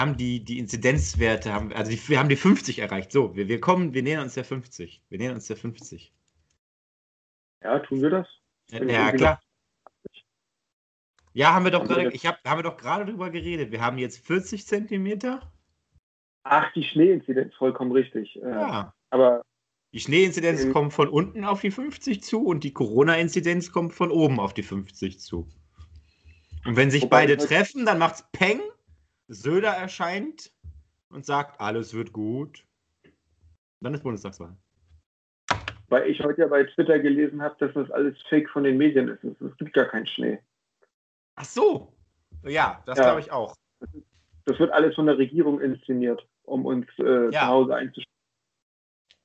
haben die, die Inzidenzwerte, haben, also die, wir haben die 50 erreicht. So, wir, wir kommen, wir nähern uns der 50. Wir nähern uns der 50. Ja, tun wir das? Ja, ja klar. Ja, haben wir doch gerade, ich hab, haben wir doch gerade drüber geredet. Wir haben jetzt 40 Zentimeter. Ach, die Schneeinzidenz, vollkommen richtig. Ja. Aber die Schneeinzidenz ähm, kommt von unten auf die 50 zu und die Corona-Inzidenz kommt von oben auf die 50 zu. Und wenn sich beide treffen, dann macht's Peng, Söder erscheint und sagt, alles wird gut. Dann ist Bundestagswahl. Weil ich heute ja bei Twitter gelesen habe, dass das alles Fake von den Medien ist. Es gibt gar keinen Schnee. Ach so. Ja, das ja. glaube ich auch. Das wird alles von der Regierung inszeniert, um uns äh, ja. zu Hause einzustellen.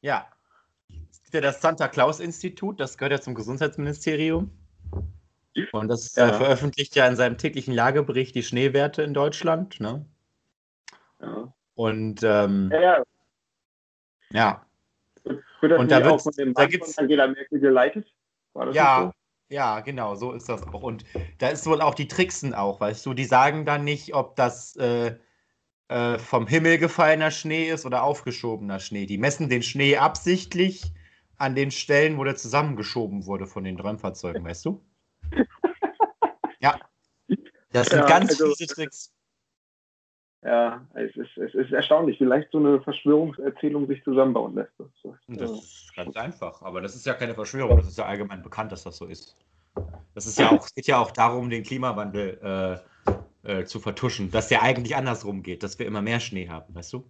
Ja. Es gibt ja das Santa Claus Institut, das gehört ja zum Gesundheitsministerium. Und das ja. äh, veröffentlicht ja in seinem täglichen Lagebericht die Schneewerte in Deutschland. Ne? Ja. Und ähm, ja, ja. Wird das Und da, auch von dem da Mann gibt's, von Angela Merkel geleitet? Ja, nicht ja, genau, so ist das auch. Und da ist wohl auch die Tricksen auch, weißt du, die sagen dann nicht, ob das äh, äh, vom Himmel gefallener Schnee ist oder aufgeschobener Schnee. Die messen den Schnee absichtlich an den Stellen, wo der zusammengeschoben wurde von den Träumfahrzeugen, weißt du? ja. Das sind Ja, ganz also- fiese Tricks. Ja, es ist, es ist erstaunlich, wie leicht so eine Verschwörungserzählung sich zusammenbauen lässt. Das, das, äh, ist ganz einfach, aber das ist ja keine Verschwörung, das ist ja allgemein bekannt, dass das so ist. Das ist ja auch, es geht ja auch darum, den Klimawandel äh, äh, zu vertuschen, dass der eigentlich andersrum geht, dass wir immer mehr Schnee haben, weißt du?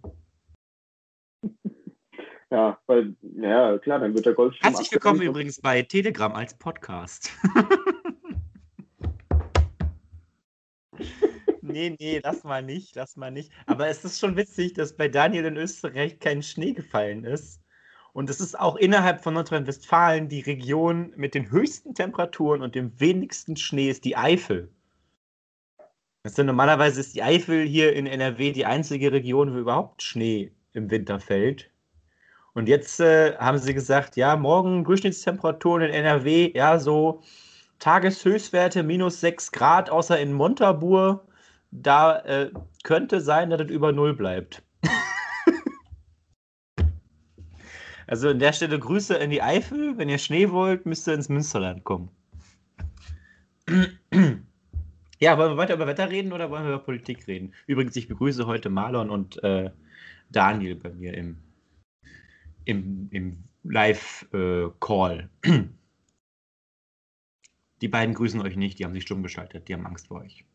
ja, weil, ja, klar, dann wird der Golfstrom. Herzlich willkommen übrigens bei Telegram als Podcast. nee, nee, lass mal nicht, lass mal nicht. Aber es ist schon witzig, dass bei Daniel in Österreich kein Schnee gefallen ist. Und es ist auch innerhalb von Nordrhein-Westfalen die Region mit den höchsten Temperaturen und dem wenigsten Schnee ist die Eifel. Also normalerweise ist die Eifel hier in NRW die einzige Region, wo überhaupt Schnee im Winter fällt. Und jetzt äh, haben sie gesagt, ja, morgen Durchschnittstemperaturen in NRW, ja, so Tageshöchstwerte minus 6 Grad, außer in Montabaur. Da äh, könnte sein, dass es über Null bleibt. also an der Stelle Grüße in die Eifel. Wenn ihr Schnee wollt, müsst ihr ins Münsterland kommen. ja, wollen wir weiter über Wetter reden oder wollen wir über Politik reden? Übrigens, ich begrüße heute Marlon und äh, Daniel bei mir im, im, im Live-Call. Die beiden grüßen euch nicht, die haben sich stumm geschaltet, die haben Angst vor euch.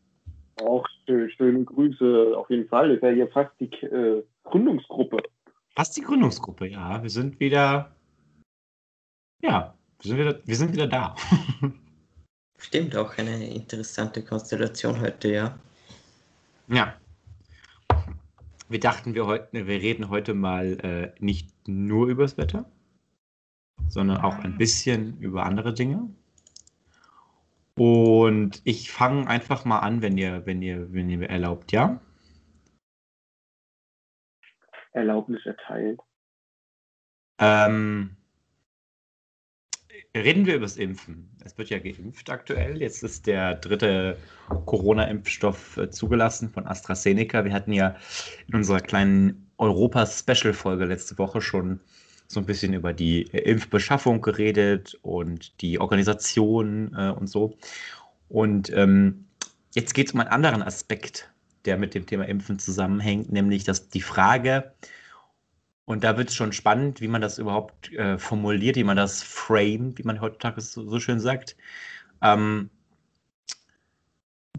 Auch schö- schöne Grüße, auf jeden Fall. Das ist ja hier fast die äh, Gründungsgruppe. Was die Gründungsgruppe, ja, wir sind wieder. Ja, wir sind wieder, wir sind wieder da. Stimmt, auch eine interessante Konstellation heute, ja. ja. Wir dachten, wir, heute, wir reden heute mal äh, nicht nur übers Wetter, sondern auch ein bisschen über andere Dinge. Und ich fange einfach mal an, wenn ihr, wenn ihr, wenn ihr mir erlaubt, ja? Erlaubnis erteilt. Ähm, reden wir über das Impfen. Es wird ja geimpft aktuell. Jetzt ist der dritte Corona-Impfstoff äh, zugelassen von AstraZeneca. Wir hatten ja in unserer kleinen Europa-Special-Folge letzte Woche schon so ein bisschen über die Impfbeschaffung geredet und die Organisation äh, und so. Und ähm, jetzt geht es um einen anderen Aspekt, der mit dem Thema Impfen zusammenhängt, nämlich dass die Frage, und da wird es schon spannend, wie man das überhaupt äh, formuliert, wie man das framed, wie man heutzutage so, so schön sagt. Ähm,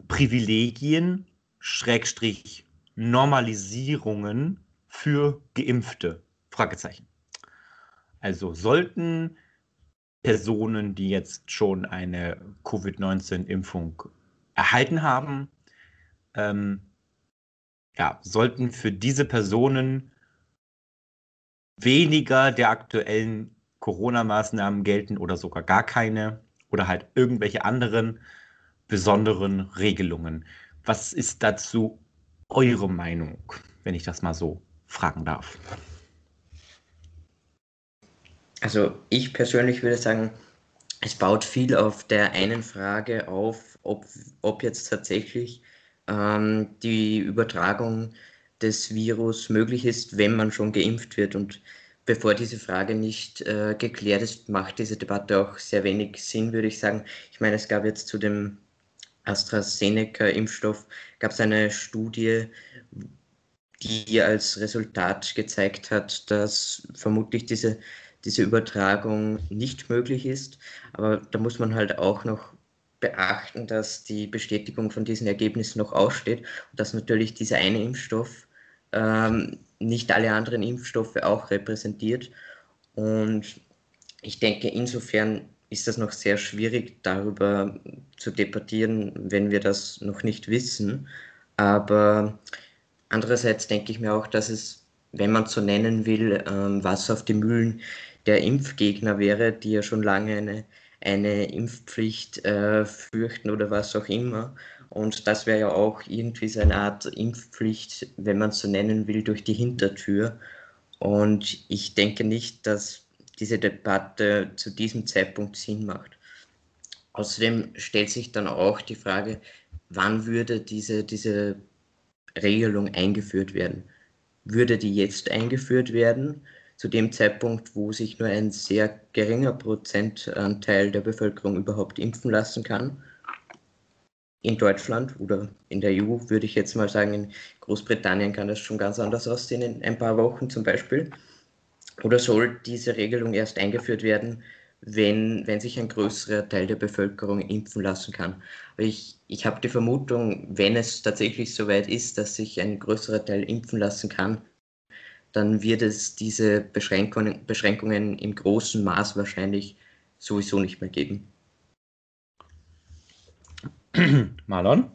Privilegien, Schrägstrich, Normalisierungen für Geimpfte? Fragezeichen. Also sollten Personen, die jetzt schon eine Covid-19-Impfung erhalten haben, ähm, ja, sollten für diese Personen weniger der aktuellen Corona-Maßnahmen gelten oder sogar gar keine oder halt irgendwelche anderen besonderen Regelungen. Was ist dazu eure Meinung, wenn ich das mal so fragen darf? Also ich persönlich würde sagen, es baut viel auf der einen Frage auf, ob, ob jetzt tatsächlich ähm, die Übertragung des Virus möglich ist, wenn man schon geimpft wird. Und bevor diese Frage nicht äh, geklärt ist, macht diese Debatte auch sehr wenig Sinn, würde ich sagen. Ich meine, es gab jetzt zu dem AstraZeneca-Impfstoff gab es eine Studie, die als Resultat gezeigt hat, dass vermutlich diese, diese Übertragung nicht möglich ist. Aber da muss man halt auch noch beachten, dass die Bestätigung von diesen Ergebnissen noch aussteht und dass natürlich dieser eine Impfstoff ähm, nicht alle anderen Impfstoffe auch repräsentiert. Und ich denke, insofern ist das noch sehr schwierig, darüber zu debattieren, wenn wir das noch nicht wissen. Aber andererseits denke ich mir auch, dass es, wenn man so nennen will, ähm, was auf die Mühlen der Impfgegner wäre, die ja schon lange eine, eine Impfpflicht äh, fürchten oder was auch immer. Und das wäre ja auch irgendwie so eine Art Impfpflicht, wenn man es so nennen will, durch die Hintertür. Und ich denke nicht, dass diese Debatte zu diesem Zeitpunkt Sinn macht. Außerdem stellt sich dann auch die Frage, wann würde diese, diese Regelung eingeführt werden? Würde die jetzt eingeführt werden, zu dem Zeitpunkt, wo sich nur ein sehr geringer Prozentanteil der Bevölkerung überhaupt impfen lassen kann? In Deutschland oder in der EU würde ich jetzt mal sagen, in Großbritannien kann das schon ganz anders aussehen, in ein paar Wochen zum Beispiel. Oder soll diese Regelung erst eingeführt werden, wenn, wenn sich ein größerer Teil der Bevölkerung impfen lassen kann? Ich, ich habe die Vermutung, wenn es tatsächlich so weit ist, dass sich ein größerer Teil impfen lassen kann, dann wird es diese Beschränkungen, Beschränkungen im großen Maß wahrscheinlich sowieso nicht mehr geben. Marlon,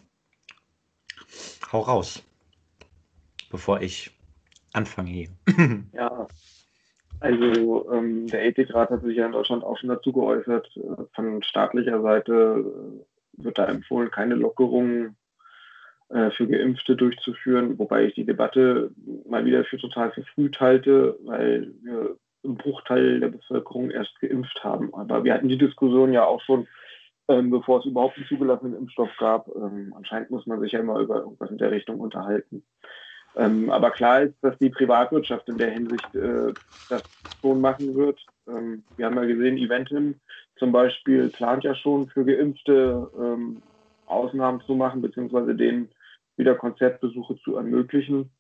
hau raus, bevor ich anfange hier. ja, also ähm, der Ethikrat hat sich ja in Deutschland auch schon dazu geäußert. Äh, von staatlicher Seite äh, wird da empfohlen, keine Lockerungen für Geimpfte durchzuführen, wobei ich die Debatte mal wieder für total verfrüht halte, weil wir einen Bruchteil der Bevölkerung erst geimpft haben. Aber wir hatten die Diskussion ja auch schon, ähm, bevor es überhaupt einen zugelassenen Impfstoff gab. Ähm, anscheinend muss man sich ja immer über irgendwas in der Richtung unterhalten. Ähm, aber klar ist, dass die Privatwirtschaft in der Hinsicht äh, das schon machen wird. Ähm, wir haben ja gesehen, Eventim zum Beispiel plant ja schon für Geimpfte ähm, Ausnahmen zu machen, beziehungsweise denen wieder Konzertbesuche zu ermöglichen.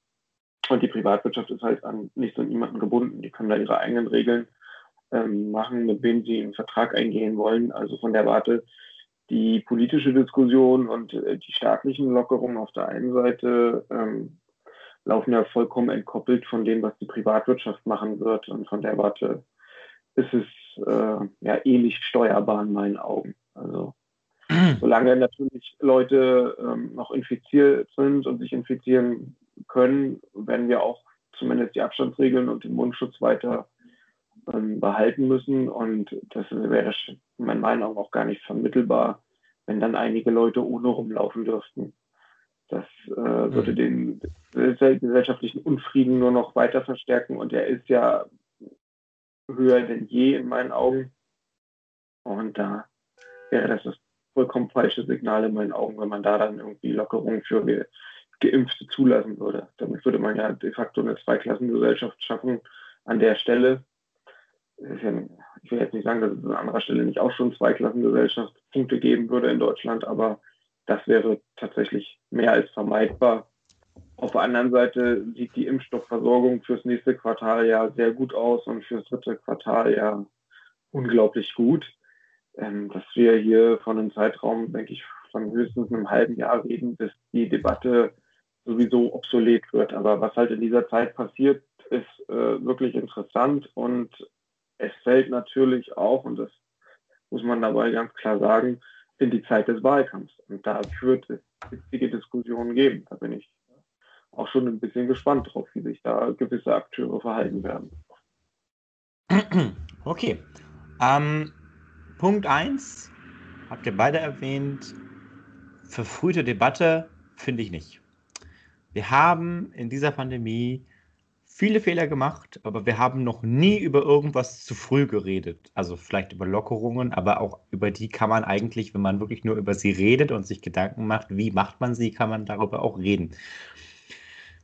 Und die Privatwirtschaft ist halt an nichts und niemanden gebunden. Die können da ihre eigenen Regeln ähm, machen, mit wem sie einen Vertrag eingehen wollen. Also von der Warte die politische Diskussion und äh, die staatlichen Lockerungen auf der einen Seite ähm, laufen ja vollkommen entkoppelt von dem, was die Privatwirtschaft machen wird. Und von der Warte ist es äh, ja ähnlich steuerbar in meinen Augen. Also solange natürlich Leute ähm, noch infiziert sind und sich infizieren können, werden wir auch zumindest die Abstandsregeln und den Mundschutz weiter ähm, behalten müssen. Und das wäre in meinen Augen auch gar nicht vermittelbar, wenn dann einige Leute ohne rumlaufen dürften. Das äh, würde mhm. den gesellschaftlichen Unfrieden nur noch weiter verstärken und er ist ja höher denn je in meinen Augen. Und da wäre das das vollkommen falsche Signal in meinen Augen, wenn man da dann irgendwie Lockerungen für Ge Geimpfte zulassen würde. Damit würde man ja de facto eine Zweiklassengesellschaft schaffen an der Stelle. Ich will jetzt nicht sagen, dass es an anderer Stelle nicht auch schon Zweiklassengesellschaftspunkte geben würde in Deutschland, aber das wäre tatsächlich mehr als vermeidbar. Auf der anderen Seite sieht die Impfstoffversorgung fürs nächste Quartal ja sehr gut aus und fürs dritte Quartal ja unglaublich gut ähm, dass wir hier von einem Zeitraum, denke ich, von höchstens einem halben Jahr reden, bis die Debatte sowieso obsolet wird. Aber was halt in dieser Zeit passiert, ist äh, wirklich interessant und es fällt natürlich auch, und das muss man dabei ganz klar sagen, in die Zeit des Wahlkampfs. Und da wird es wichtige Diskussionen geben. Da bin ich auch schon ein bisschen gespannt drauf, wie sich da gewisse Akteure verhalten werden. Okay. Ähm, Punkt 1, habt ihr beide erwähnt, verfrühte Debatte finde ich nicht. Wir haben in dieser Pandemie viele Fehler gemacht, aber wir haben noch nie über irgendwas zu früh geredet. Also vielleicht über Lockerungen, aber auch über die kann man eigentlich, wenn man wirklich nur über sie redet und sich Gedanken macht, wie macht man sie, kann man darüber auch reden.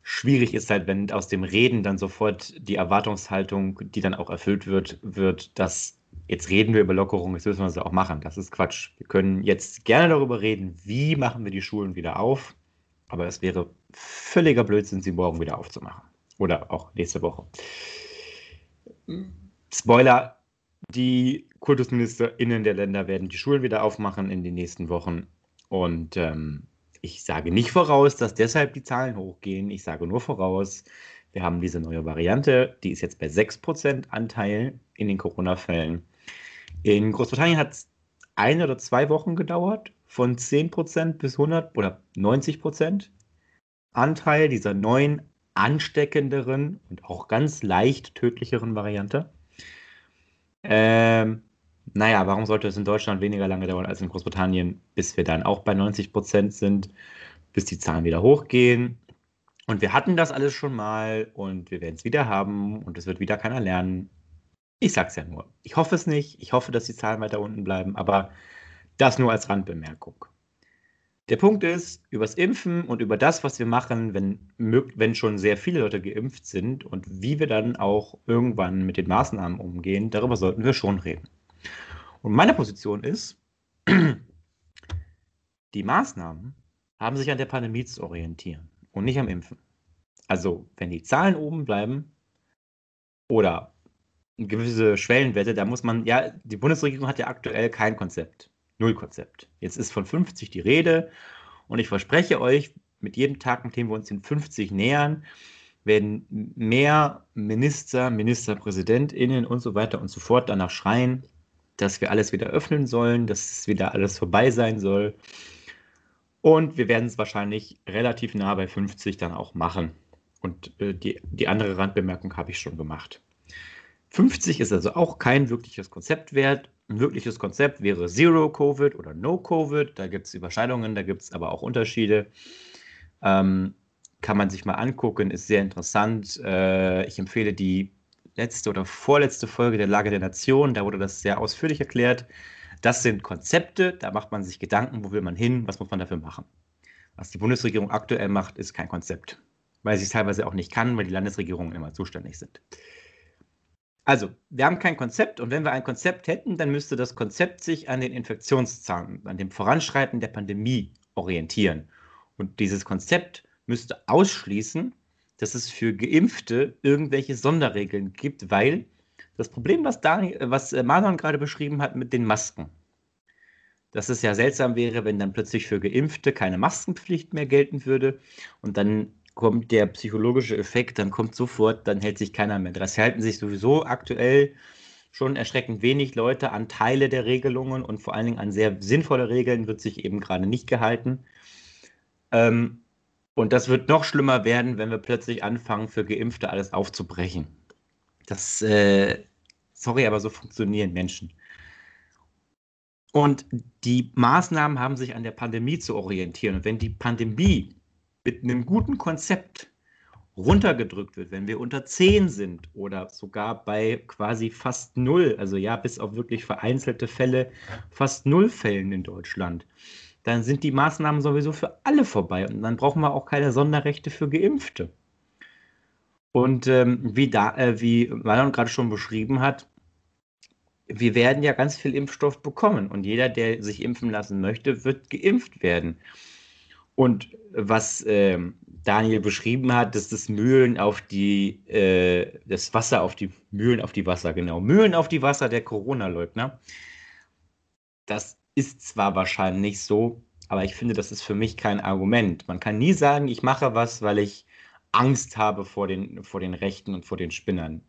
Schwierig ist halt, wenn aus dem Reden dann sofort die Erwartungshaltung, die dann auch erfüllt wird, wird, dass jetzt reden wir über Lockerung, jetzt müssen wir es auch machen. Das ist Quatsch. Wir können jetzt gerne darüber reden, wie machen wir die Schulen wieder auf, aber es wäre völliger Blödsinn, sie morgen wieder aufzumachen. Oder auch nächste Woche. Spoiler, die KultusministerInnen der Länder werden die Schulen wieder aufmachen in den nächsten Wochen. Und ähm, ich sage nicht voraus, dass deshalb die Zahlen hochgehen. Ich sage nur voraus, wir haben diese neue Variante, die ist jetzt bei 6% Anteil in den Corona-Fällen. In Großbritannien hat es ein oder zwei Wochen gedauert, von 10% bis 100 oder 90% Anteil dieser neuen ansteckenderen und auch ganz leicht tödlicheren Variante. Ähm, naja, warum sollte es in Deutschland weniger lange dauern als in Großbritannien, bis wir dann auch bei 90% sind, bis die Zahlen wieder hochgehen? Und wir hatten das alles schon mal und wir werden es wieder haben und es wird wieder keiner lernen. Ich sag's ja nur. Ich hoffe es nicht. Ich hoffe, dass die Zahlen weiter unten bleiben, aber das nur als Randbemerkung. Der Punkt ist, übers Impfen und über das, was wir machen, wenn, wenn schon sehr viele Leute geimpft sind und wie wir dann auch irgendwann mit den Maßnahmen umgehen, darüber sollten wir schon reden. Und meine Position ist, die Maßnahmen haben sich an der Pandemie zu orientieren und nicht am Impfen. Also, wenn die Zahlen oben bleiben oder gewisse Schwellenwerte, da muss man, ja, die Bundesregierung hat ja aktuell kein Konzept. Null Konzept. Jetzt ist von 50 die Rede und ich verspreche euch, mit jedem Tag, mit dem wir uns den 50 nähern, werden mehr Minister, Ministerpräsidentinnen und so weiter und so fort danach schreien, dass wir alles wieder öffnen sollen, dass es wieder alles vorbei sein soll. Und wir werden es wahrscheinlich relativ nah bei 50 dann auch machen. Und äh, die, die andere Randbemerkung habe ich schon gemacht. 50 ist also auch kein wirkliches Konzept wert. Ein wirkliches Konzept wäre Zero Covid oder No Covid. Da gibt es Überschneidungen, da gibt es aber auch Unterschiede. Ähm, kann man sich mal angucken, ist sehr interessant. Äh, ich empfehle die letzte oder vorletzte Folge der Lage der Nation. Da wurde das sehr ausführlich erklärt. Das sind Konzepte, da macht man sich Gedanken, wo will man hin, was muss man dafür machen. Was die Bundesregierung aktuell macht, ist kein Konzept, weil sie es teilweise auch nicht kann, weil die Landesregierungen immer zuständig sind. Also, wir haben kein Konzept und wenn wir ein Konzept hätten, dann müsste das Konzept sich an den Infektionszahlen, an dem Voranschreiten der Pandemie orientieren. Und dieses Konzept müsste ausschließen, dass es für Geimpfte irgendwelche Sonderregeln gibt, weil das Problem, was, Daniel, was äh, Manon gerade beschrieben hat mit den Masken, dass es ja seltsam wäre, wenn dann plötzlich für Geimpfte keine Maskenpflicht mehr gelten würde und dann kommt der psychologische Effekt, dann kommt sofort, dann hält sich keiner mehr dran. Es halten sich sowieso aktuell schon erschreckend wenig Leute an Teile der Regelungen und vor allen Dingen an sehr sinnvolle Regeln wird sich eben gerade nicht gehalten. Ähm, und das wird noch schlimmer werden, wenn wir plötzlich anfangen, für Geimpfte alles aufzubrechen. Das, äh, sorry, aber so funktionieren Menschen. Und die Maßnahmen haben sich an der Pandemie zu orientieren. Und wenn die Pandemie mit einem guten Konzept runtergedrückt wird, wenn wir unter 10 sind oder sogar bei quasi fast null, also ja, bis auf wirklich vereinzelte Fälle, fast null Fällen in Deutschland, dann sind die Maßnahmen sowieso für alle vorbei und dann brauchen wir auch keine Sonderrechte für Geimpfte. Und ähm, wie, da, äh, wie Marlon gerade schon beschrieben hat, wir werden ja ganz viel Impfstoff bekommen und jeder, der sich impfen lassen möchte, wird geimpft werden. Und was äh, Daniel beschrieben hat, dass das Mühlen auf die, äh, das Wasser auf die, Mühlen auf die Wasser, genau, Mühlen auf die Wasser der Corona-Leugner. Das ist zwar wahrscheinlich so, aber ich finde, das ist für mich kein Argument. Man kann nie sagen, ich mache was, weil ich Angst habe vor den, vor den Rechten und vor den Spinnern.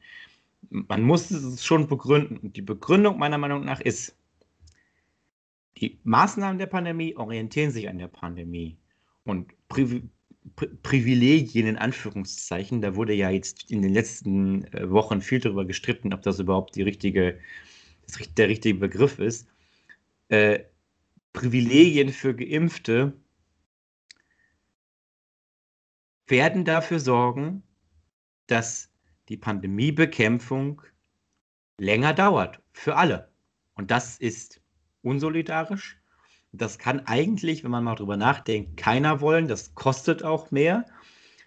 Man muss es schon begründen. Und die Begründung meiner Meinung nach ist, die Maßnahmen der Pandemie orientieren sich an der Pandemie. Und Pri Pri Privilegien in Anführungszeichen, da wurde ja jetzt in den letzten äh, Wochen viel darüber gestritten, ob das überhaupt die richtige, der richtige Begriff ist. Äh, Privilegien für Geimpfte werden dafür sorgen, dass die Pandemiebekämpfung länger dauert für alle. Und das ist unsolidarisch. Das kann eigentlich, wenn man mal drüber nachdenkt, keiner wollen. Das kostet auch mehr.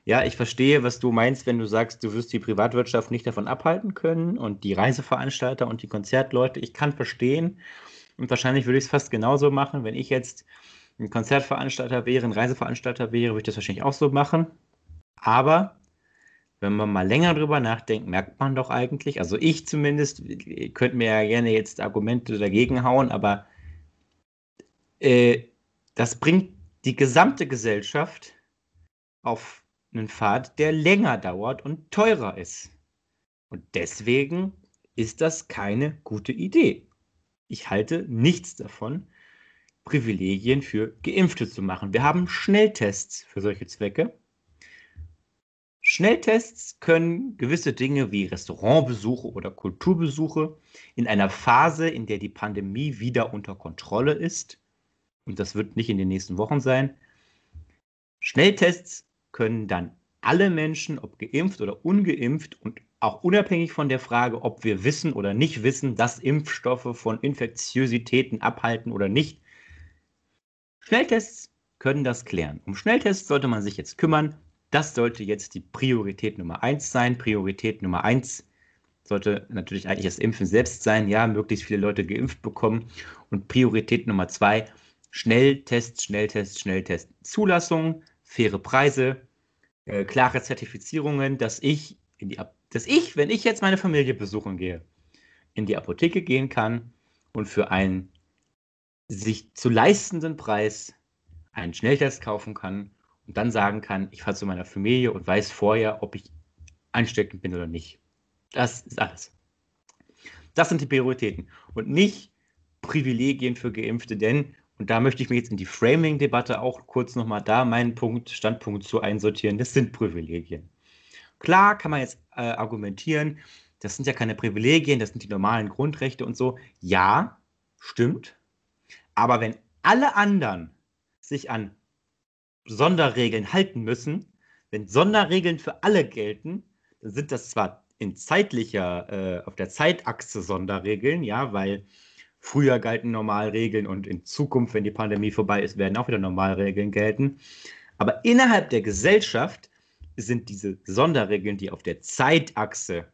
Ja, ich verstehe, was du meinst, wenn du sagst, du wirst die Privatwirtschaft nicht davon abhalten können und die Reiseveranstalter und die Konzertleute. Ich kann verstehen und wahrscheinlich würde ich es fast genauso machen, wenn ich jetzt ein Konzertveranstalter wäre, ein Reiseveranstalter wäre, würde ich das wahrscheinlich auch so machen. Aber wenn man mal länger drüber nachdenkt, merkt man doch eigentlich, also ich zumindest, ihr könnt mir ja gerne jetzt Argumente dagegen hauen, aber äh, das bringt die gesamte Gesellschaft auf einen Pfad, der länger dauert und teurer ist. Und deswegen ist das keine gute Idee. Ich halte nichts davon, Privilegien für Geimpfte zu machen. Wir haben Schnelltests für solche Zwecke. Schnelltests können gewisse Dinge wie Restaurantbesuche oder Kulturbesuche in einer Phase, in der die Pandemie wieder unter Kontrolle ist, und das wird nicht in den nächsten Wochen sein, Schnelltests können dann alle Menschen, ob geimpft oder ungeimpft und auch unabhängig von der Frage, ob wir wissen oder nicht wissen, dass Impfstoffe von Infektiositäten abhalten oder nicht, Schnelltests können das klären. Um Schnelltests sollte man sich jetzt kümmern. Das sollte jetzt die Priorität Nummer eins sein. Priorität Nummer eins sollte natürlich eigentlich das Impfen selbst sein. Ja, möglichst viele Leute geimpft bekommen. Und Priorität Nummer zwei, Schnelltests, Schnelltests, Schnelltests. Zulassung, faire Preise, äh, klare Zertifizierungen, dass ich, in die, dass ich, wenn ich jetzt meine Familie besuchen gehe, in die Apotheke gehen kann und für einen sich zu leistenden Preis einen Schnelltest kaufen kann und dann sagen kann, ich fahre zu meiner Familie und weiß vorher, ob ich ansteckend bin oder nicht. Das ist alles. Das sind die Prioritäten und nicht Privilegien für Geimpfte, denn, und da möchte ich mich jetzt in die Framing-Debatte auch kurz nochmal da meinen Punkt, Standpunkt zu einsortieren, das sind Privilegien. Klar kann man jetzt äh, argumentieren, das sind ja keine Privilegien, das sind die normalen Grundrechte und so. Ja, stimmt. Aber wenn alle anderen sich an Sonderregeln halten müssen, wenn Sonderregeln für alle gelten, dann sind das zwar in zeitlicher, äh, auf der Zeitachse Sonderregeln, ja, weil früher galten Normalregeln und in Zukunft, wenn die Pandemie vorbei ist, werden auch wieder Normalregeln gelten. Aber innerhalb der Gesellschaft sind diese Sonderregeln, die auf der Zeitachse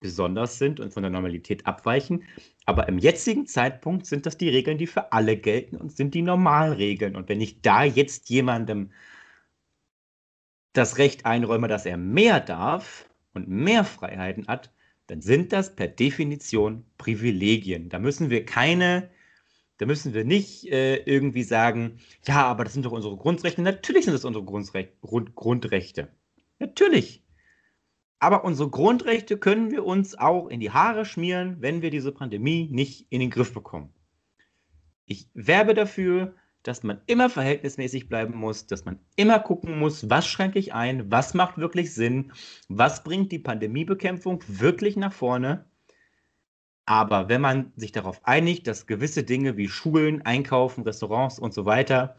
besonders sind und von der Normalität abweichen. Aber im jetzigen Zeitpunkt sind das die Regeln, die für alle gelten und sind die Normalregeln. Und wenn ich da jetzt jemandem das Recht einräume, dass er mehr darf und mehr Freiheiten hat, dann sind das per Definition Privilegien. Da müssen wir keine, da müssen wir nicht äh, irgendwie sagen, ja, aber das sind doch unsere Grundrechte. Natürlich sind das unsere Grundrechte. Grund, Grundrechte. Natürlich. Aber unsere Grundrechte können wir uns auch in die Haare schmieren, wenn wir diese Pandemie nicht in den Griff bekommen. Ich werbe dafür, dass man immer verhältnismäßig bleiben muss, dass man immer gucken muss, was schränke ich ein, was macht wirklich Sinn, was bringt die Pandemiebekämpfung wirklich nach vorne. Aber wenn man sich darauf einigt, dass gewisse Dinge wie Schulen, Einkaufen, Restaurants und so weiter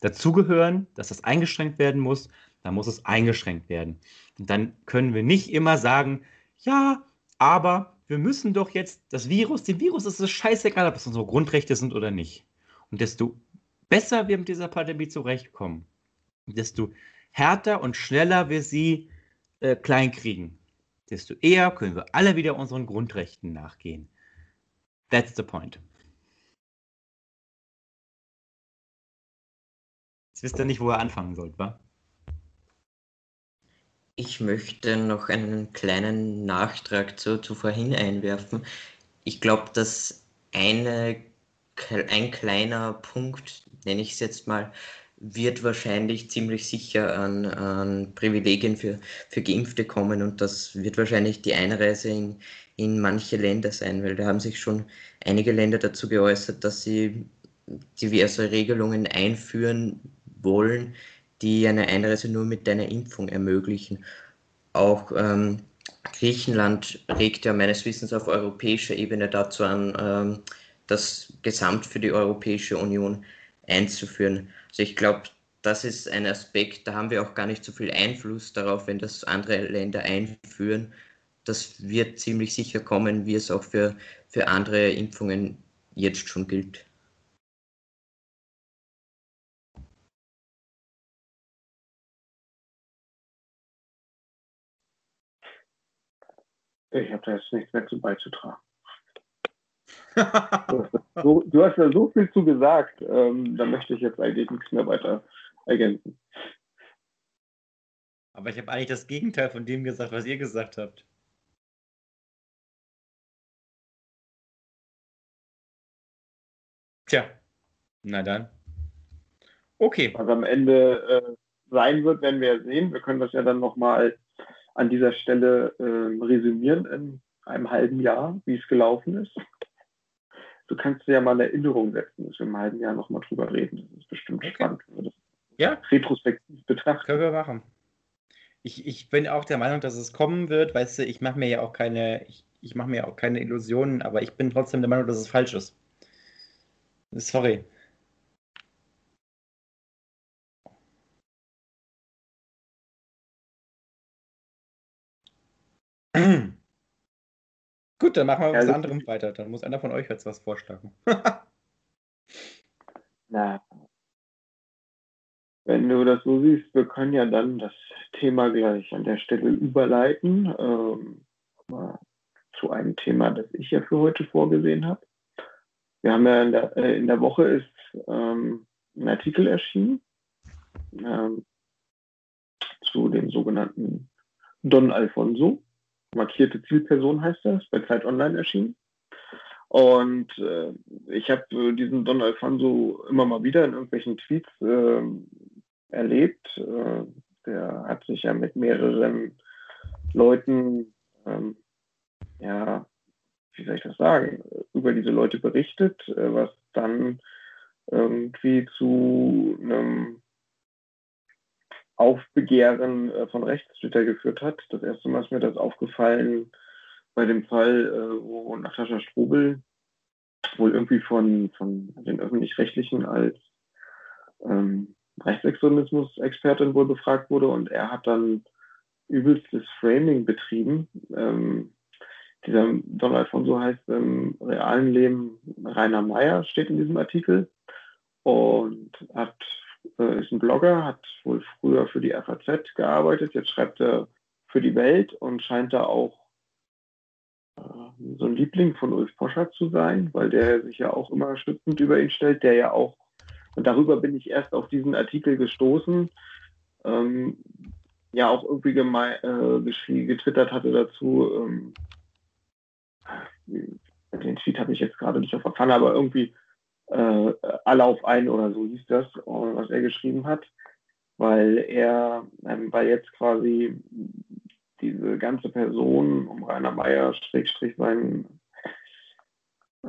dazugehören, dass das eingeschränkt werden muss, dann muss es eingeschränkt werden. Und dann können wir nicht immer sagen, ja, aber wir müssen doch jetzt das Virus, dem Virus ist es scheißegal, ob es unsere Grundrechte sind oder nicht. Und desto besser wir mit dieser Pandemie zurechtkommen, desto härter und schneller wir sie äh, kleinkriegen, desto eher können wir alle wieder unseren Grundrechten nachgehen. That's the point. Jetzt wisst ihr nicht, wo ihr anfangen sollt, wa? Ich möchte noch einen kleinen Nachtrag zu, zu vorhin einwerfen. Ich glaube, dass eine, ein kleiner Punkt, nenne ich es jetzt mal, wird wahrscheinlich ziemlich sicher an, an Privilegien für, für Geimpfte kommen und das wird wahrscheinlich die Einreise in, in manche Länder sein, weil da haben sich schon einige Länder dazu geäußert, dass sie diverse Regelungen einführen wollen, die eine Einreise nur mit einer Impfung ermöglichen. Auch ähm, Griechenland regt ja meines Wissens auf europäischer Ebene dazu an, ähm, das Gesamt für die Europäische Union einzuführen. Also ich glaube, das ist ein Aspekt, da haben wir auch gar nicht so viel Einfluss darauf, wenn das andere Länder einführen. Das wird ziemlich sicher kommen, wie es auch für, für andere Impfungen jetzt schon gilt. Ich habe da jetzt nichts mehr zu beizutragen. du, hast so, du, hast da so viel zu gesagt, ähm, da möchte ich jetzt eigentlich nichts mehr weiter ergänzen. Aber ich habe eigentlich das Gegenteil von dem gesagt, was ihr gesagt habt. Tja, na dann. Okay. Was am Ende äh, sein wird, werden wir sehen. Wir können das ja dann nochmal an dieser Stelle äh, resümieren in einem halben Jahr, wie es gelaufen ist. Du kannst dir ja mal eine Erinnerung setzen, dass wir im halben Jahr nochmal drüber reden. Das ist bestimmt okay. spannend. Ja. Retrospektiv betrachten. Können wir machen. Ich, ich bin auch der Meinung, dass es kommen wird. Weißt du, ich mache mir ja auch keine, ich, ich mache mir auch keine Illusionen, aber ich bin trotzdem der Meinung, dass es falsch ist. Sorry. Gut, dann machen wir ja, was anderem weiter. Dann muss einer von euch jetzt was vorschlagen. Na, wenn du das so siehst, wir können ja dann das Thema gleich an der Stelle überleiten ähm, zu einem Thema, das ich ja für heute vorgesehen habe. Wir haben ja in der, äh, in der Woche ist ähm, ein Artikel erschienen ähm, zu dem sogenannten Don Alfonso markierte Zielperson heißt das, bei Zeit Online erschienen. Und äh, ich habe äh, diesen Don Alfonso immer mal wieder in irgendwelchen Tweets äh, erlebt. Äh, der hat sich ja mit mehreren Leuten, ähm, ja, wie soll ich das sagen, über diese Leute berichtet, äh, was dann irgendwie zu einem Aufbegehren äh, von Rechtstwitter geführt hat. Das erste Mal ist mir das aufgefallen bei dem Fall, äh, wo Natascha Strobel wohl irgendwie von, von den Öffentlich-Rechtlichen als ähm, Rechtsextremismus-Expertin wohl befragt wurde und er hat dann übelstes Framing betrieben. Ähm, dieser Don Alfonso heißt im realen Leben Rainer Meyer, steht in diesem Artikel und hat äh, ist ein Blogger, hat wohl früher für die FAZ gearbeitet, jetzt schreibt er für die Welt und scheint da auch äh, so ein Liebling von Ulf Poschert zu sein, weil der sich ja auch immer schützend über ihn stellt, der ja auch, und darüber bin ich erst auf diesen Artikel gestoßen, ähm, ja auch irgendwie äh, getwittert hatte dazu, ähm, den Tweet habe ich jetzt gerade nicht auf der Pfanne, aber irgendwie äh, alle auf einen oder so hieß das, was er geschrieben hat, weil er, ähm, weil jetzt quasi diese ganze Person um Rainer Meyer, Schrägstrich sein äh,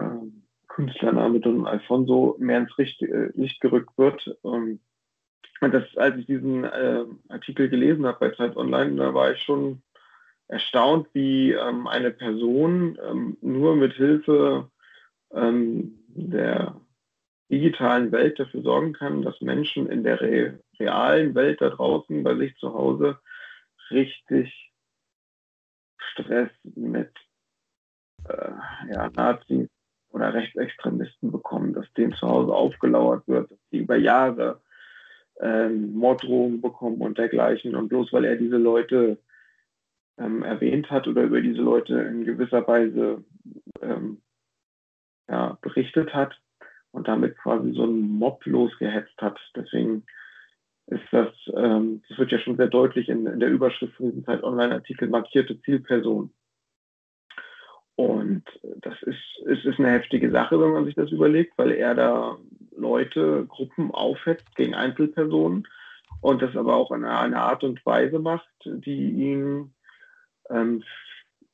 Künstlername Don Alfonso mehr ins Licht, äh, Licht gerückt wird. Und das, als ich diesen äh, Artikel gelesen habe bei Zeit Online, da war ich schon erstaunt, wie ähm, eine Person ähm, nur mit Hilfe ähm, der digitalen Welt dafür sorgen kann, dass Menschen in der re realen Welt da draußen bei sich zu Hause richtig Stress mit äh, ja, Nazis oder Rechtsextremisten bekommen, dass denen zu Hause aufgelauert wird, dass sie über Jahre ähm, Morddrohungen bekommen und dergleichen. Und bloß weil er diese Leute ähm, erwähnt hat oder über diese Leute in gewisser Weise ähm, ja, berichtet hat, und damit quasi so einen Mob losgehetzt hat. Deswegen ist das, ähm, das wird ja schon sehr deutlich in, in der Überschrift von diesem Zeit Online-Artikel markierte Zielperson. Und das ist, ist, ist eine heftige Sache, wenn man sich das überlegt, weil er da Leute, Gruppen aufhetzt gegen Einzelpersonen und das aber auch in einer Art und Weise macht, die ihn ähm,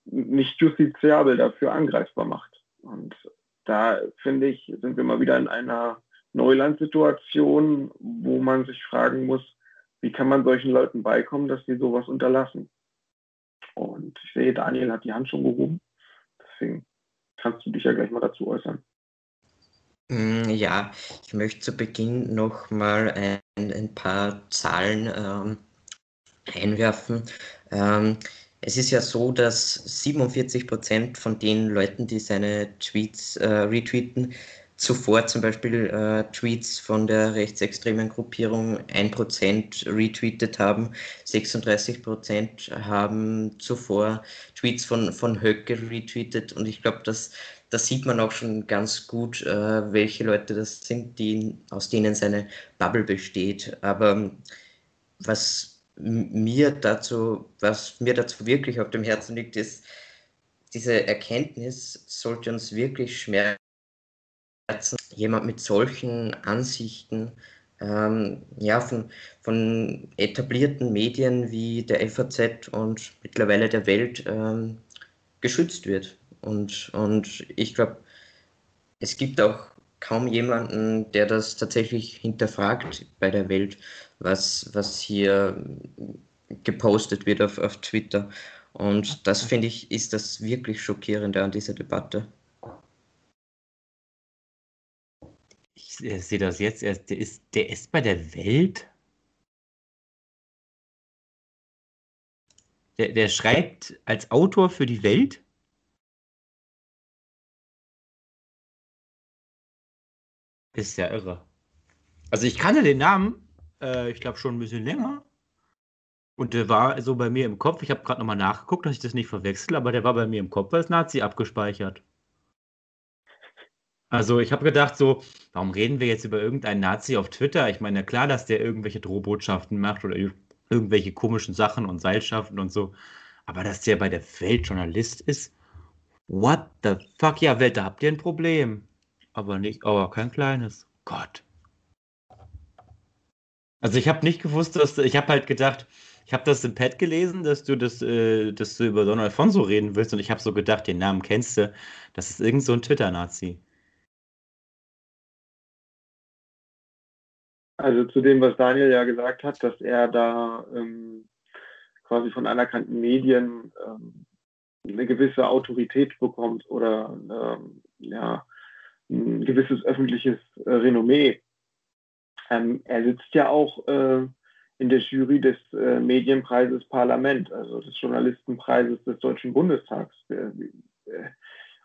nicht justiziabel dafür angreifbar macht. Und da finde ich, sind wir mal wieder in einer Neulandsituation, wo man sich fragen muss, wie kann man solchen Leuten beikommen, dass sie sowas unterlassen. Und ich sehe, Daniel hat die Hand schon gehoben. Deswegen kannst du dich ja gleich mal dazu äußern. Mm, ja, ich möchte zu Beginn noch mal ein, ein paar Zahlen ähm, einwerfen. Ähm, es ist ja so, dass 47 Prozent von den Leuten, die seine Tweets äh, retweeten, zuvor zum Beispiel äh, Tweets von der rechtsextremen Gruppierung 1% retweetet haben, 36% haben zuvor Tweets von, von Höcke retweetet und ich glaube, dass da sieht man auch schon ganz gut, äh, welche Leute das sind, die, aus denen seine Bubble besteht. Aber was mir dazu, was mir dazu wirklich auf dem Herzen liegt, ist, diese Erkenntnis sollte uns wirklich schmerzen. Jemand mit solchen Ansichten ähm, ja, von, von etablierten Medien wie der FAZ und mittlerweile der Welt ähm, geschützt wird. Und, und ich glaube, es gibt auch kaum jemanden, der das tatsächlich hinterfragt bei der Welt, was, was hier gepostet wird auf, auf Twitter. Und das finde ich, ist das wirklich Schockierende an dieser Debatte. Ich sehe das jetzt erst. Der ist, der ist bei der Welt. Der, der schreibt als Autor für die Welt. Ist ja irre. Also ich kannte den Namen, äh, ich glaube schon ein bisschen länger. Und der war so bei mir im Kopf. Ich habe gerade nochmal nachgeguckt, dass ich das nicht verwechsel, aber der war bei mir im Kopf als Nazi abgespeichert. Also ich habe gedacht so, warum reden wir jetzt über irgendeinen Nazi auf Twitter? Ich meine, klar, dass der irgendwelche Drohbotschaften macht oder irgendwelche komischen Sachen und Seilschaften und so. Aber dass der bei der Welt Journalist ist, what the fuck? Ja, Welt, da habt ihr ein Problem. Aber nicht, aber kein kleines. Gott. Also ich habe nicht gewusst, dass ich habe halt gedacht, ich habe das im Pad gelesen, dass du das, äh, dass du über Don Alfonso reden willst und ich habe so gedacht, den Namen kennst du. Das ist irgend so ein Twitter-Nazi. Also zu dem, was Daniel ja gesagt hat, dass er da ähm, quasi von anerkannten Medien ähm, eine gewisse Autorität bekommt oder ähm, ja, ein gewisses öffentliches äh, Renommee. Ähm, er sitzt ja auch äh, in der Jury des äh, Medienpreises Parlament, also des Journalistenpreises des Deutschen Bundestags. Äh,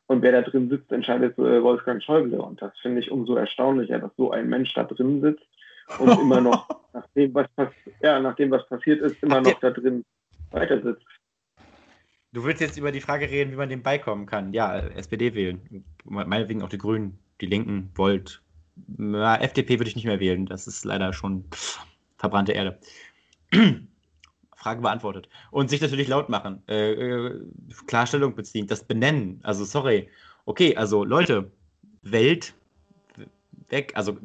und wer da drin sitzt, entscheidet äh, Wolfgang Schäuble. Und das finde ich umso erstaunlicher, dass so ein Mensch da drin sitzt und immer noch, nach dem, was, ja, nach dem, was passiert ist, immer noch da drin weiter sitzt. Du willst jetzt über die Frage reden, wie man dem beikommen kann. Ja, SPD wählen. Meinetwegen auch die Grünen, die Linken, Volt. Ja, FDP würde ich nicht mehr wählen. Das ist leider schon verbrannte Erde. Frage beantwortet. Und sich natürlich laut machen. Äh, äh, Klarstellung beziehen. Das benennen. Also, sorry. Okay, also Leute, Welt weg. Also,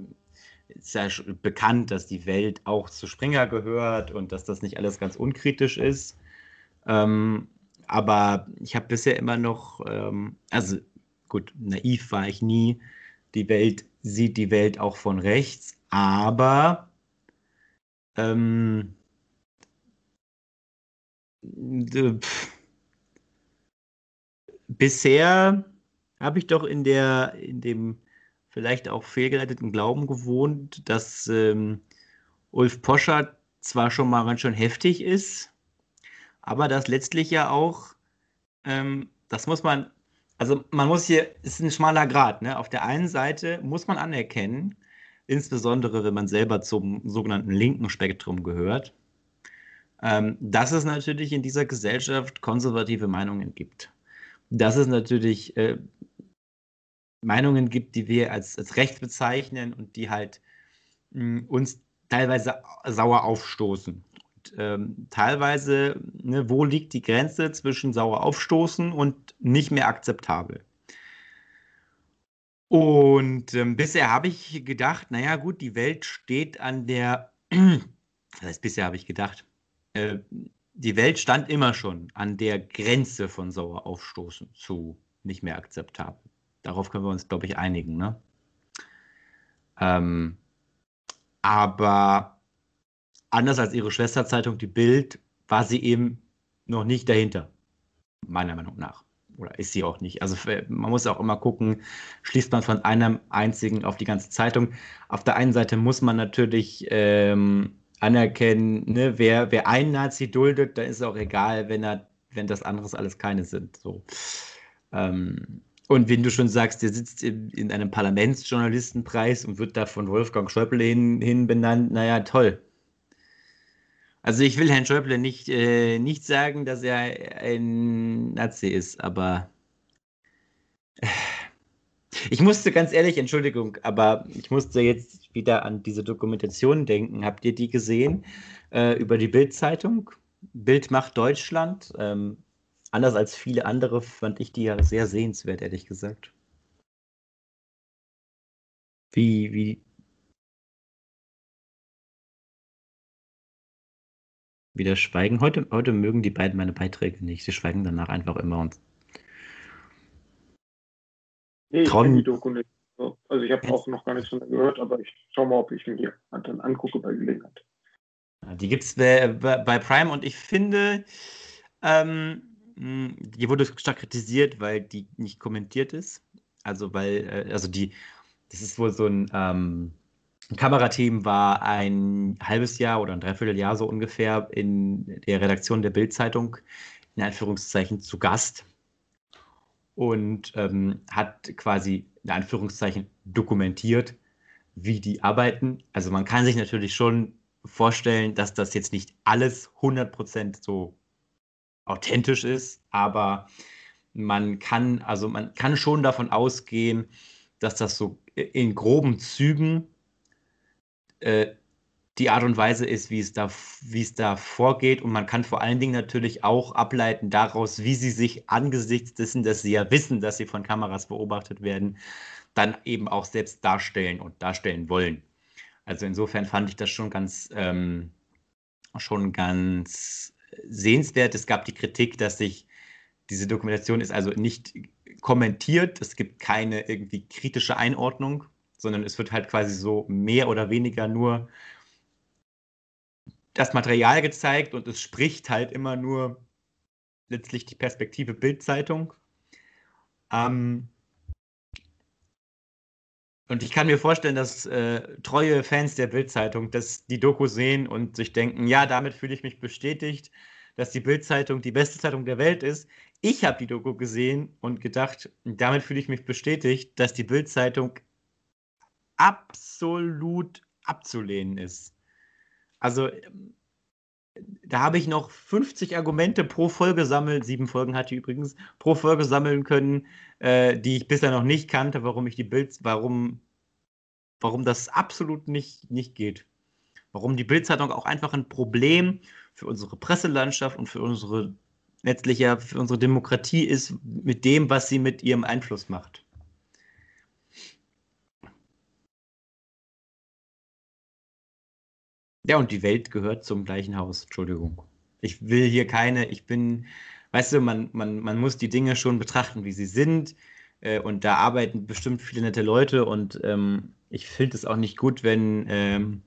ist ja bekannt, dass die Welt auch zu Springer gehört und dass das nicht alles ganz unkritisch ist. Ähm, aber ich habe bisher immer noch, ähm, also gut, naiv war ich nie. Die Welt sieht die Welt auch von rechts, aber ähm, bisher habe ich doch in der, in dem vielleicht auch fehlgeleiteten Glauben gewohnt, dass ähm, Ulf Poschert zwar schon mal ganz schön heftig ist, aber das letztlich ja auch, ähm, das muss man, also man muss hier, es ist ein schmaler Grad, ne? Auf der einen Seite muss man anerkennen, insbesondere wenn man selber zum sogenannten linken Spektrum gehört, ähm, dass es natürlich in dieser Gesellschaft konservative Meinungen gibt. Dass es natürlich äh, Meinungen gibt, die wir als, als rechts bezeichnen und die halt mh, uns teilweise sauer aufstoßen ähm, teilweise, ne, wo liegt die Grenze zwischen sauer aufstoßen und nicht mehr akzeptabel? Und ähm, bisher habe ich gedacht, naja gut, die Welt steht an der, das heißt bisher habe ich gedacht, äh, die Welt stand immer schon an der Grenze von sauer aufstoßen zu nicht mehr akzeptabel. Darauf können wir uns, glaube ich, einigen. Ne? Ähm, aber anders als ihre Schwesterzeitung, die Bild, war sie eben noch nicht dahinter, meiner Meinung nach. Oder ist sie auch nicht. Also man muss auch immer gucken, schließt man von einem einzigen auf die ganze Zeitung. Auf der einen Seite muss man natürlich ähm, anerkennen, ne, wer, wer einen Nazi duldet, dann ist es auch egal, wenn er, wenn das anderes alles keine sind. So. Ähm, und wenn du schon sagst, der sitzt in, einem Parlamentsjournalistenpreis und wird da von Wolfgang Schäuble hin, hin benannt, naja, toll. Also ich will Herrn Schäuble nicht, äh, nicht sagen, dass er ein Nazi ist, aber ich musste ganz ehrlich, Entschuldigung, aber ich musste jetzt wieder an diese Dokumentation denken. Habt ihr die gesehen äh, über die Bild-Zeitung? Bild macht Deutschland. Ähm, anders als viele andere fand ich die ja sehr sehenswert, ehrlich gesagt. Wie, wie, wieder schweigen. Heute, heute mögen die beiden meine Beiträge nicht. Sie schweigen danach einfach immer und. Nee, ich kenne die Doku nicht. Also ich habe auch noch gar nichts von gehört, aber ich schaue mal, ob ich mir die dann angucke bei Gelegenheit. Die gibt es bei, bei, Prime und ich finde, ähm, die wurde stark kritisiert, weil die nicht kommentiert ist. Also weil, äh, also die, das ist wohl so ein ähm, ein Kamerateam war ein halbes Jahr oder ein Dreivierteljahr so ungefähr in der Redaktion der Bildzeitung in Anführungszeichen zu Gast und ähm, hat quasi in Anführungszeichen dokumentiert, wie die arbeiten. Also man kann sich natürlich schon vorstellen, dass das jetzt nicht alles 100% so authentisch ist, aber man kann, also man kann schon davon ausgehen, dass das so in groben Zügen äh, die Art und Weise ist, wie es, da, wie es da vorgeht. Und man kann vor allen Dingen natürlich auch ableiten daraus, wie sie sich angesichts dessen, dass sie ja wissen, dass sie von Kameras beobachtet werden, dann eben auch selbst darstellen und darstellen wollen. Also insofern fand ich das schon ganz, ähm, schon ganz sehenswert. Es gab die Kritik, dass sich diese Dokumentation ist also nicht kommentiert. Es gibt keine irgendwie kritische Einordnung sondern es wird halt quasi so mehr oder weniger nur das Material gezeigt und es spricht halt immer nur letztlich die Perspektive Bildzeitung. Ähm, und ich kann mir vorstellen, dass äh, treue Fans der Bildzeitung die Doku sehen und sich denken, ja, damit fühle ich mich bestätigt, dass die Bildzeitung die beste Zeitung der Welt ist. Ich habe die Doku gesehen und gedacht, damit fühle ich mich bestätigt, dass die Bildzeitung absolut abzulehnen ist. Also da habe ich noch 50 Argumente pro Folge sammeln, sieben Folgen hatte ich übrigens, pro Folge sammeln können, äh, die ich bisher noch nicht kannte, warum ich die Bild, warum, warum das absolut nicht, nicht geht. Warum die Bildzeitung auch einfach ein Problem für unsere Presselandschaft und für unsere letztlich ja für unsere Demokratie ist mit dem, was sie mit ihrem Einfluss macht. Ja, und die Welt gehört zum gleichen Haus. Entschuldigung. Ich will hier keine, ich bin, weißt du, man, man, man muss die Dinge schon betrachten, wie sie sind. Äh, und da arbeiten bestimmt viele nette Leute. Und ähm, ich finde es auch nicht gut, wenn ähm,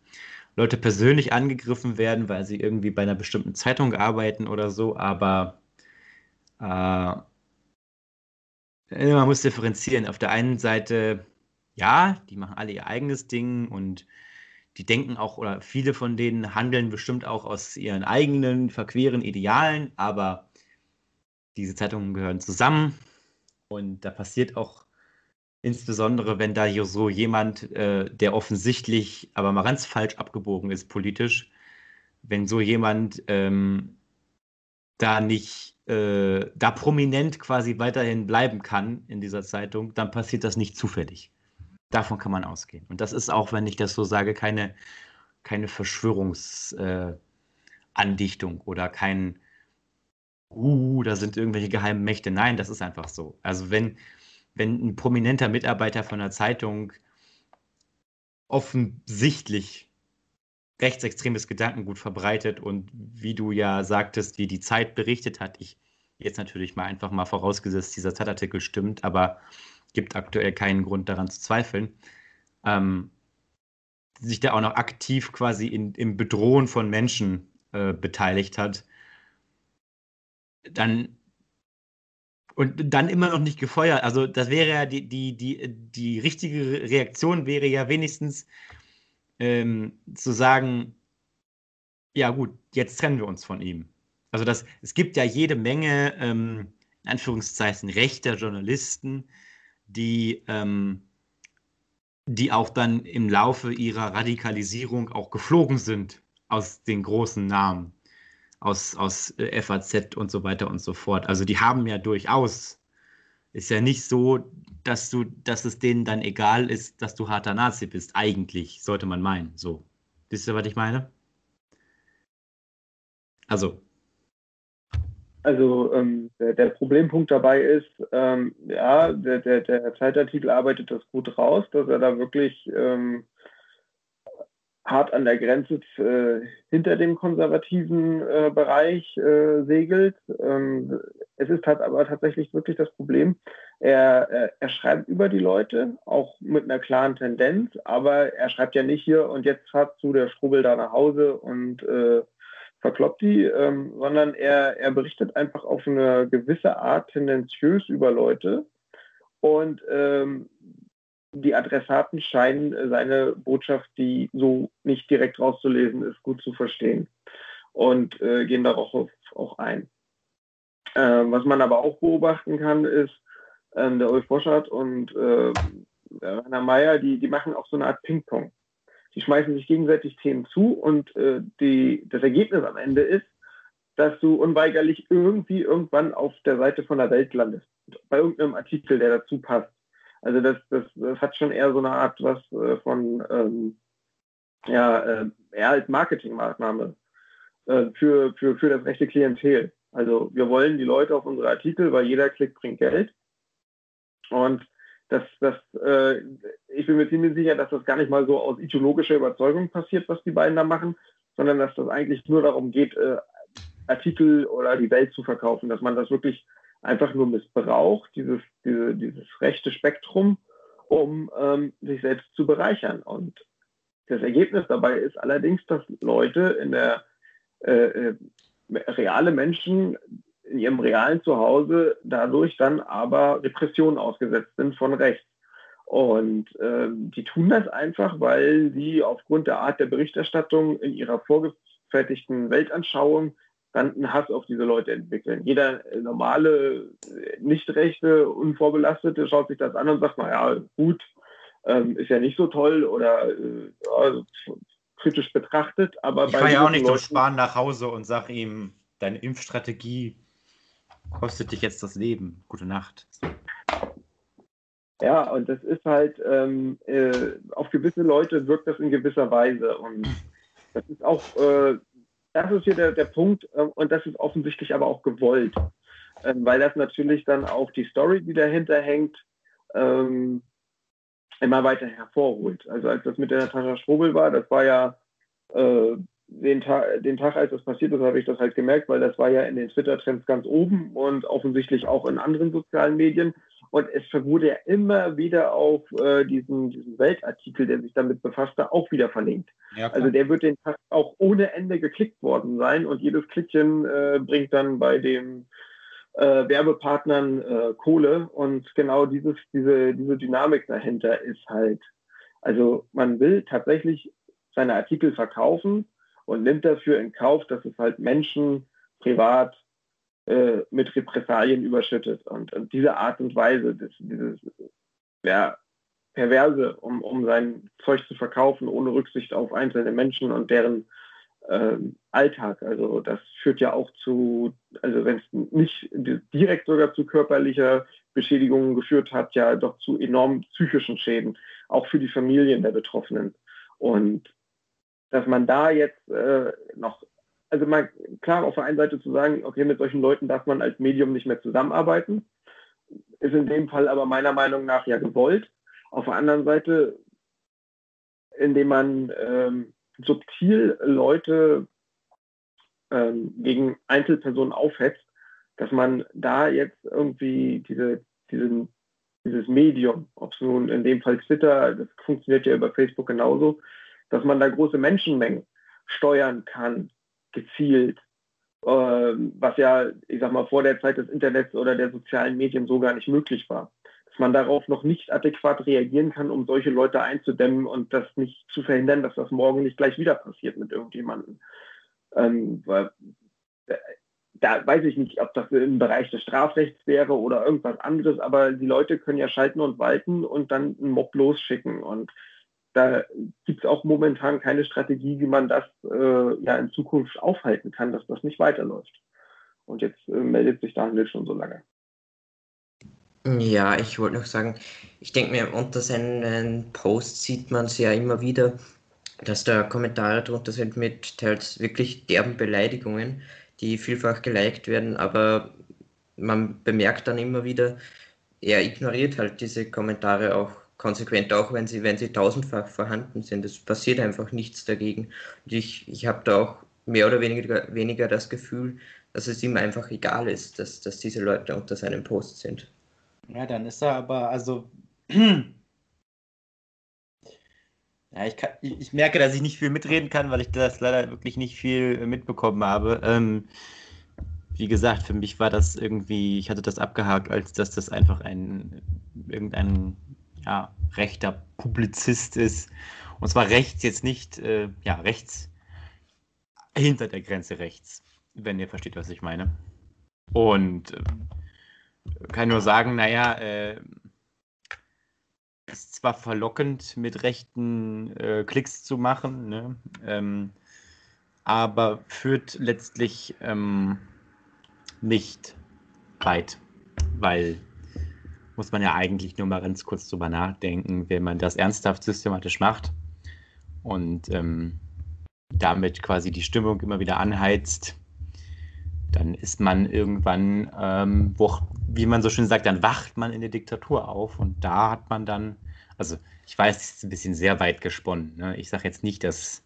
Leute persönlich angegriffen werden, weil sie irgendwie bei einer bestimmten Zeitung arbeiten oder so. Aber äh, man muss differenzieren. Auf der einen Seite, ja, die machen alle ihr eigenes Ding und die denken auch, oder viele von denen handeln bestimmt auch aus ihren eigenen verqueren Idealen, aber diese Zeitungen gehören zusammen und da passiert auch insbesondere, wenn da hier so jemand, äh, der offensichtlich aber mal ganz falsch abgebogen ist politisch, wenn so jemand ähm, da nicht, äh, da prominent quasi weiterhin bleiben kann in dieser Zeitung, dann passiert das nicht zufällig. Davon kann man ausgehen. Und das ist auch, wenn ich das so sage, keine, keine Verschwörungsandichtung äh, oder kein, uh, da sind irgendwelche geheimen Mächte. Nein, das ist einfach so. Also wenn, wenn ein prominenter Mitarbeiter von einer Zeitung offensichtlich rechtsextremes Gedankengut verbreitet und wie du ja sagtest, wie die Zeit berichtet hat, ich jetzt natürlich mal einfach mal vorausgesetzt, dieser Zeitartikel stimmt, aber gibt aktuell keinen Grund daran zu zweifeln, ähm, sich da auch noch aktiv quasi in, im Bedrohen von Menschen äh, beteiligt hat, dann und dann immer noch nicht gefeuert. Also das wäre ja die, die, die, die richtige Reaktion wäre ja wenigstens ähm, zu sagen, ja gut, jetzt trennen wir uns von ihm. Also das, es gibt ja jede Menge, ähm, in Anführungszeichen, rechter Journalisten, die, ähm, die auch dann im Laufe ihrer Radikalisierung auch geflogen sind aus den großen Namen, aus, aus äh, FAZ und so weiter und so fort. Also die haben ja durchaus, ist ja nicht so, dass du, dass es denen dann egal ist, dass du harter Nazi bist. Eigentlich sollte man meinen. So. Wisst ihr, was ich meine? Also, also ähm, der, der, Problempunkt dabei ist, ähm, ja, der, der, der, Zeitartikel arbeitet das gut raus, dass er da wirklich ähm, hart an der Grenze äh, hinter dem konservativen äh, Bereich äh, segelt. Ähm, es ist halt aber tatsächlich wirklich das Problem, er, er, er, schreibt über die Leute, auch mit einer klaren Tendenz, aber er schreibt ja nicht hier und jetzt fahrt zu der Strubel da nach Hause und äh, verkloppt die, ähm, sondern er, er berichtet einfach auf eine gewisse Art tendenziös über Leute und ähm, die Adressaten scheinen seine Botschaft, die so nicht direkt rauszulesen ist, gut zu verstehen und äh, gehen darauf auch ein. Ähm, was man aber auch beobachten kann, ist, ähm, der Ulf Boschert und äh, Rainer Meyer, die, die machen auch so eine Art Ping-Pong die schmeißen sich gegenseitig Themen zu und äh, die, das Ergebnis am Ende ist, dass du unweigerlich irgendwie irgendwann auf der Seite von der Welt landest. Bei irgendeinem Artikel, der dazu passt. Also das, das, das hat schon eher so eine Art was äh, von ähm, ja, äh, eher als Marketingmaßnahme äh, für, für, für das rechte Klientel. Also wir wollen die Leute auf unsere Artikel, weil jeder Klick bringt Geld. Und das, das, äh, ich bin mir ziemlich sicher, dass das gar nicht mal so aus ideologischer Überzeugung passiert, was die beiden da machen, sondern dass das eigentlich nur darum geht, äh, Artikel oder die Welt zu verkaufen, dass man das wirklich einfach nur missbraucht, dieses, diese, dieses rechte Spektrum, um ähm, sich selbst zu bereichern. Und das Ergebnis dabei ist allerdings, dass Leute in der äh, äh reale Menschen in ihrem realen Zuhause dadurch dann aber Repressionen ausgesetzt sind von rechts. Und äh, die tun das einfach, weil sie aufgrund der Art der Berichterstattung in ihrer vorgefertigten Weltanschauung dann einen Hass auf diese Leute entwickeln. Jeder normale, nicht rechte, unvorbelastete schaut sich das an und sagt, naja, gut, ähm, ist ja nicht so toll oder äh, ja, kritisch betrachtet. Aber ich fahre ja auch nicht Leuten, so Spahn nach Hause und sage ihm, deine Impfstrategie kostet dich jetzt das Leben. Gute Nacht. Ja, und das ist halt, ähm, äh, auf gewisse Leute wirkt das in gewisser Weise. Und das ist auch, äh, das ist hier der, der Punkt, äh, und das ist offensichtlich aber auch gewollt. Ähm, weil das natürlich dann auch die Story, die dahinter hängt, ähm, immer weiter hervorholt. Also als das mit der Natascha Strobel war, das war ja äh, den, Ta den Tag, als das passiert ist, habe ich das halt gemerkt, weil das war ja in den Twitter-Trends ganz oben und offensichtlich auch in anderen sozialen Medien. Und es wurde ja immer wieder auf äh, diesen, diesen Weltartikel, der sich damit befasste, auch wieder verlinkt. Ja, also der wird den Tag auch ohne Ende geklickt worden sein und jedes Klickchen äh, bringt dann bei den äh, Werbepartnern äh, Kohle. Und genau dieses, diese, diese Dynamik dahinter ist halt, also man will tatsächlich seine Artikel verkaufen und nimmt dafür in Kauf, dass es halt Menschen privat äh, mit Repressalien überschüttet. Und, und, diese Art und Weise, das, dieses ja, Perverse, um, um sein Zeug zu verkaufen, ohne Rücksicht auf einzelne Menschen und deren ähm, Alltag. Also das führt ja auch zu, also wenn es nicht direkt sogar zu körperlicher Beschädigung geführt hat, ja doch zu enormen psychischen Schäden, auch für die Familien der Betroffenen. Und dass man da jetzt äh, noch, also mal klar auf der einen Seite zu sagen, okay, mit solchen Leuten darf man als Medium nicht mehr zusammenarbeiten, ist in dem Fall aber meiner Meinung nach ja gewollt. Auf der anderen Seite, indem man ähm, subtil Leute ähm, gegen Einzelpersonen aufhetzt, dass man da jetzt irgendwie diese, diesen, dieses Medium, ob es nun in dem Fall Twitter, das funktioniert ja über Facebook genauso, dass man da große Menschenmengen steuern kann, gezielt, ähm, was ja, ich sag mal, vor der Zeit des Internets oder der sozialen Medien so gar nicht möglich war. Dass man darauf noch nicht adäquat reagieren kann, um solche Leute einzudämmen und das nicht zu verhindern, dass das morgen nicht gleich wieder passiert mit irgendjemandem. Ähm, äh, da weiß ich nicht, ob das im Bereich des Strafrechts wäre oder irgendwas anderes, aber die Leute können ja schalten und walten und dann einen Mob losschicken. Und da gibt es auch momentan keine Strategie, wie man das äh, ja in Zukunft aufhalten kann, dass das nicht weiterläuft. Und jetzt äh, meldet sich Daniel schon so lange. Ja, ich wollte noch sagen, ich denke mir, unter seinen Posts sieht man es ja immer wieder, dass da Kommentare drunter sind mit teils wirklich derben Beleidigungen, die vielfach geliked werden, aber man bemerkt dann immer wieder, er ignoriert halt diese Kommentare auch konsequent, auch wenn sie, wenn sie tausendfach vorhanden sind. Es passiert einfach nichts dagegen. Und ich, ich habe da auch mehr oder weniger, weniger das Gefühl, dass es ihm einfach egal ist, dass, dass diese Leute unter seinem Post sind. Ja, dann ist er aber, also. ja, ich, kann, ich, merke, dass ich nicht viel mitreden kann, weil ich das leider wirklich nicht viel mitbekommen habe. Ähm, wie gesagt, für mich war das irgendwie, ich hatte das abgehakt, als dass das einfach ein irgendein ja, rechter Publizist ist. Und zwar rechts jetzt nicht, äh, ja, rechts hinter der Grenze rechts, wenn ihr versteht, was ich meine. Und äh, kann nur sagen, naja, äh, ist zwar verlockend, mit rechten äh, Klicks zu machen, ne? ähm, aber führt letztlich ähm, nicht weit, weil muss man ja eigentlich nur mal ganz kurz drüber nachdenken, wenn man das ernsthaft systematisch macht und ähm, damit quasi die Stimmung immer wieder anheizt, dann ist man irgendwann, ähm, wo, wie man so schön sagt, dann wacht man in der Diktatur auf und da hat man dann, also ich weiß, das ist ein bisschen sehr weit gesponnen. Ne? Ich sage jetzt nicht, dass,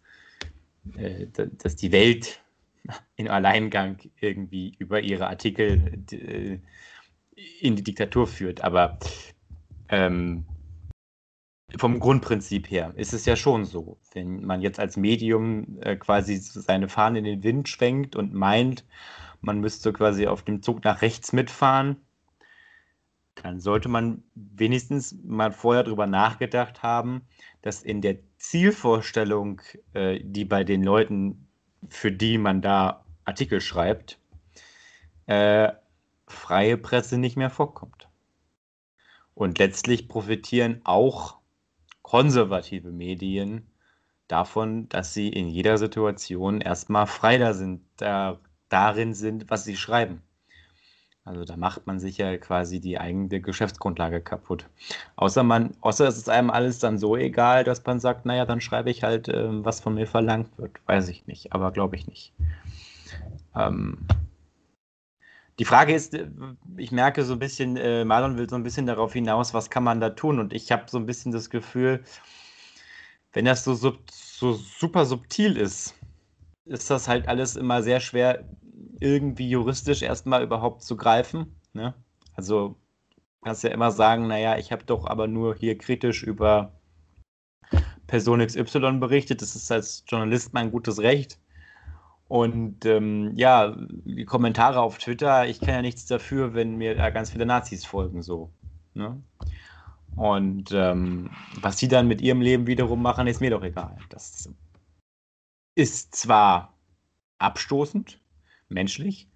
äh, dass die Welt in Alleingang irgendwie über ihre Artikel äh, in die Diktatur führt. Aber ähm, vom Grundprinzip her ist es ja schon so, wenn man jetzt als Medium äh, quasi seine Fahne in den Wind schwenkt und meint, man müsste quasi auf dem Zug nach rechts mitfahren, dann sollte man wenigstens mal vorher darüber nachgedacht haben, dass in der Zielvorstellung, äh, die bei den Leuten, für die man da Artikel schreibt, äh, freie Presse nicht mehr vorkommt. Und letztlich profitieren auch konservative Medien davon, dass sie in jeder Situation erstmal frei da sind, da, darin sind, was sie schreiben. Also da macht man sich ja quasi die eigene Geschäftsgrundlage kaputt. Außer man, außer es ist einem alles dann so egal, dass man sagt, naja, dann schreibe ich halt, äh, was von mir verlangt wird. Weiß ich nicht, aber glaube ich nicht. Ähm, die Frage ist, äh, ich merke so ein bisschen, äh, Marlon will so ein bisschen darauf hinaus, was kann man da tun? Und ich habe so ein bisschen das Gefühl, wenn das so, sub, so super subtil ist, ist das halt alles immer sehr schwer, irgendwie juristisch erstmal überhaupt zu greifen. Ne? Also kannst ja immer sagen, naja, ich habe doch aber nur hier kritisch über Person XY berichtet. Das ist als Journalist mein gutes Recht. Und ähm, ja, die Kommentare auf Twitter, ich kann ja nichts dafür, wenn mir da ganz viele Nazis folgen, so. Ne? Und ähm, was sie dann mit ihrem Leben wiederum machen, ist mir doch egal. Das ist zwar abstoßend, menschlich,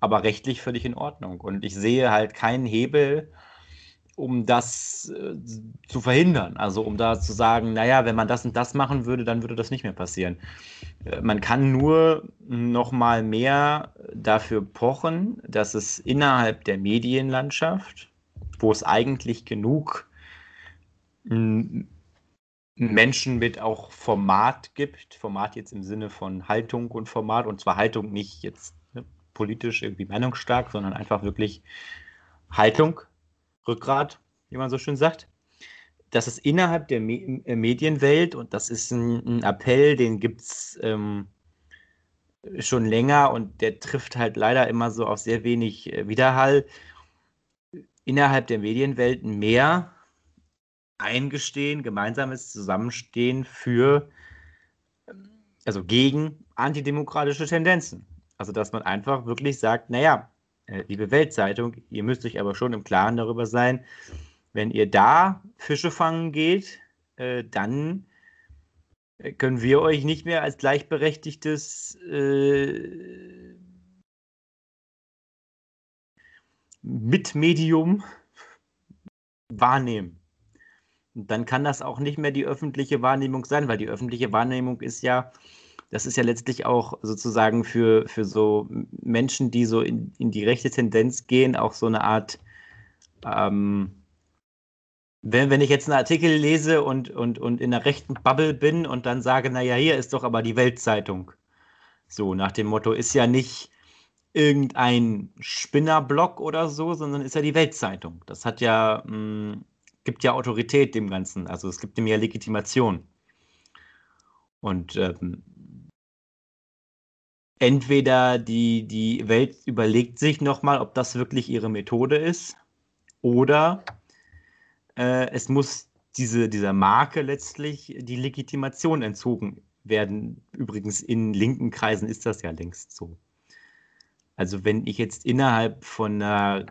aber rechtlich völlig in Ordnung. Und ich sehe halt keinen Hebel, um das äh, zu verhindern. Also um da zu sagen, naja, wenn man das und das machen würde, dann würde das nicht mehr passieren. Äh, man kann nur noch mal mehr dafür pochen, dass es innerhalb der Medienlandschaft, wo es eigentlich genug Menschen mit auch Format gibt, Format jetzt im Sinne von Haltung und Format, und zwar Haltung nicht jetzt ne, politisch irgendwie meinungsstark, sondern einfach wirklich Haltung, Rückgrat, wie man so schön sagt. Das ist innerhalb der Me äh, Medienwelt und das ist ein, ein Appell, den gibt es ähm, schon länger und der trifft halt leider immer so auf sehr wenig äh, Widerhall. Innerhalb der Medienwelt mehr eingestehen, gemeinsames Zusammenstehen für, ähm, also gegen antidemokratische Tendenzen. Also, dass man einfach wirklich sagt, naja, liebe Weltzeitung, ihr müsst euch aber schon im Klaren darüber sein, wenn ihr da Fische fangen geht, äh, dann äh, können wir euch nicht mehr als gleichberechtigtes äh, Mitmedium wahrnehmen. Dann kann das auch nicht mehr die öffentliche Wahrnehmung sein, weil die öffentliche Wahrnehmung ist ja, das ist ja letztlich auch sozusagen für, für so Menschen, die so in, in die rechte Tendenz gehen, auch so eine Art, ähm, wenn, wenn ich jetzt einen Artikel lese und, und, und in der rechten Bubble bin und dann sage, naja, hier ist doch aber die Weltzeitung. So, nach dem Motto, ist ja nicht irgendein Spinnerblock oder so, sondern ist ja die Weltzeitung. Das hat ja, mh, mm, gibt ja Autorität dem Ganzen. Also es gibt dem ja Legitimation. Und ähm, entweder die, die Welt überlegt sich nochmal, ob das wirklich ihre Methode ist, oder äh, es muss diese, dieser Marke letztlich die Legitimation entzogen werden. Übrigens in linken Kreisen ist das ja längst so. Also wenn ich jetzt innerhalb von einer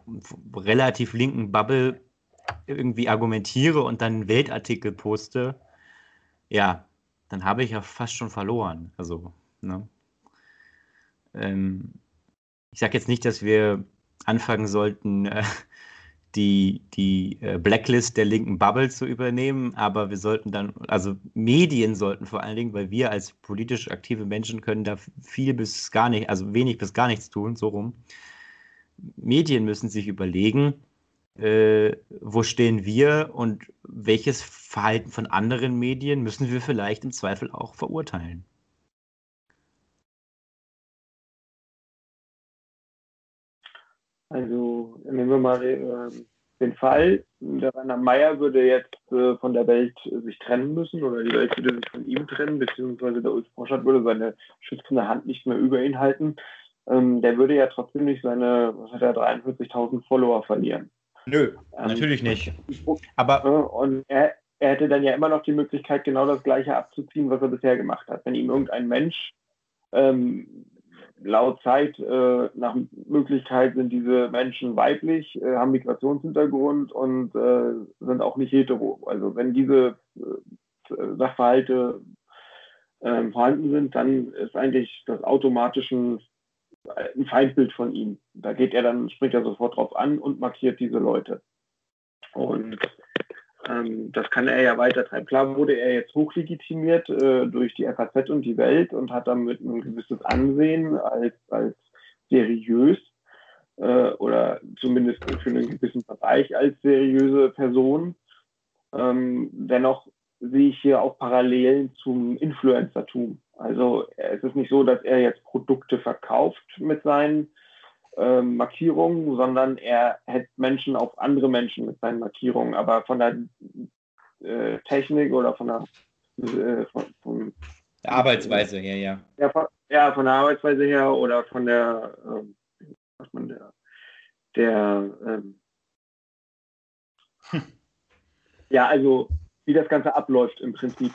relativ linken Bubble irgendwie argumentiere und dann einen Weltartikel poste, ja, dann habe ich ja fast schon verloren. Also, ne? Ähm, ich sage jetzt nicht, dass wir anfangen sollten, äh, die, die äh, Blacklist der linken Bubble zu übernehmen, aber wir sollten dann, also Medien sollten vor allen Dingen, weil wir als politisch aktive Menschen können da viel bis gar nicht, also wenig bis gar nichts tun, so rum. Medien müssen sich überlegen, äh, wo stehen wir und welches Verhalten von anderen Medien müssen wir vielleicht im Zweifel auch verurteilen. Also nehmen wir mal äh, den Fall, der Rainer Meyer würde jetzt äh, von der Welt äh, sich trennen müssen oder die Welt würde sich von ihm trennen, beziehungsweise der Ulf Poschert würde seine schützende Hand nicht mehr über ihn halten. Ähm, der würde ja trotzdem nicht seine, was hat er, 43.000 Follower verlieren. Nö, ähm, natürlich nicht. Aber und er, er hätte dann ja immer noch die Möglichkeit, genau das Gleiche abzuziehen, was er bisher gemacht hat. Wenn ihm irgendein Mensch ähm, laut Zeit äh, nach Möglichkeit sind diese Menschen weiblich, äh, haben Migrationshintergrund und äh, sind auch nicht hetero. Also wenn diese äh, Sachverhalte ähm, vorhanden sind, dann ist eigentlich das automatisch ein, ein Feindbild von ihm. Da geht er dann, springt er sofort drauf an und markiert diese Leute. Und ähm, das kann er ja weitertreiben. Klar wurde er jetzt hochlegitimiert äh, durch die FAZ und die Welt und hat damit ein gewisses Ansehen als, als seriös äh, oder zumindest für einen gewissen Bereich als seriöse Person. Ähm, dennoch sehe ich hier auch Parallelen zum Influencertum. Also es ist nicht so, dass er jetzt Produkte verkauft mit seinen äh, Markierungen, sondern er hält Menschen auf andere Menschen mit seinen Markierungen. Aber von der äh, Technik oder von der, äh, von, von, der Arbeitsweise her, ja. Ja von, ja, von der Arbeitsweise her oder von der, ähm, was man der, der ähm, hm. ja, also wie das Ganze abläuft im Prinzip.